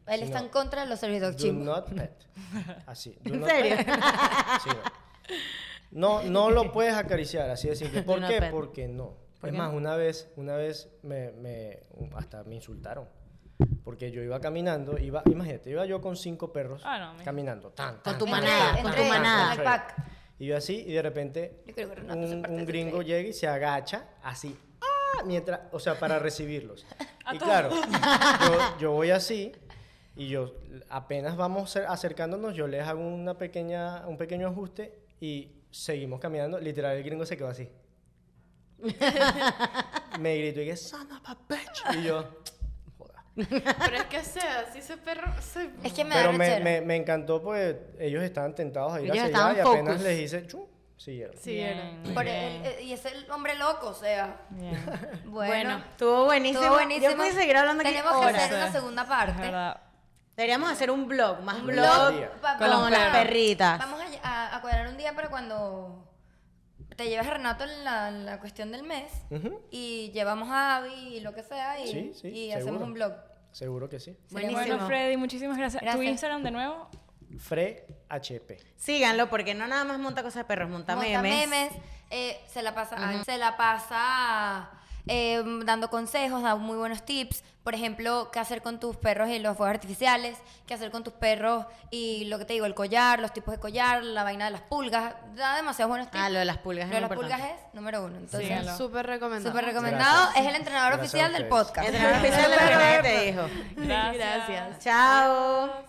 Él está en contra de los service dog Do not pet. Así. do ¿En not serio? pet. Sí, no. no, lo puedes acariciar, así de simple. ¿Por qué? Porque no. ¿Por es qué más, una vez, una vez me, me, hasta me insultaron. Porque yo iba caminando, iba, imagínate, iba yo con cinco perros Ah, no, mi- caminando. Tan, Con tan, tu tan, manada, tan, con tu manada. Y yo así, y de repente un, gringo llega y se agacha así, ¡ah! mientras, o sea, para recibirlos. y claro, yo, yo voy así y yo apenas vamos cer- acercándonos, yo les hago una pequeña, un pequeño ajuste y seguimos caminando. Literal, el gringo se quedó así. Me gritó y que son of a bitch. Y yo, joda. Pero es que sea, si ese perro se... Es que me da Pero me, rechera. me, me encantó pues ellos estaban tentados a ir Ellos hacia allá y apenas focus. les hice, chum, siguieron. Sí, el- el- y es el hombre loco, o sea. bien. Bueno, Bueno, estuvo buenísimo. Estuvo buenísimo. Yo puedo seguir hablando aquí Tenemos que horas. hacer una segunda parte. Deberíamos hacer un blog, más Un blog, blog pa- con, las perritas. Vamos a, a- a cuadrar un día para cuando te lleves a Renato en la, en la cuestión del mes y llevamos a Abby y lo que sea y, Sí, sí, y seguro. hacemos un blog. Seguro que sí. Buenísimo. Bueno, Freddy, muchísimas gracias. ¿Tu. Instagram de nuevo? Fre HP. Síganlo porque no nada más monta cosas de perros, monta, monta memes. memes, eh, se la pasa, ay, se la pasa eh, dando consejos, da muy buenos tips. Por ejemplo, qué hacer con tus perros y los fuegos artificiales, qué hacer con tus perros y lo que te digo, el collar, los tipos de collar, la vaina de las pulgas. Da demasiados buenos tips. Ah, lo de las pulgas Lo de es las pulgas es número uno. Entonces. Súper recomendado. súper recomendado. Gracias. Es el entrenador Gracias oficial del podcast. El entrenador oficial de lo que nadie te dijo. Gracias. Gracias. Chao.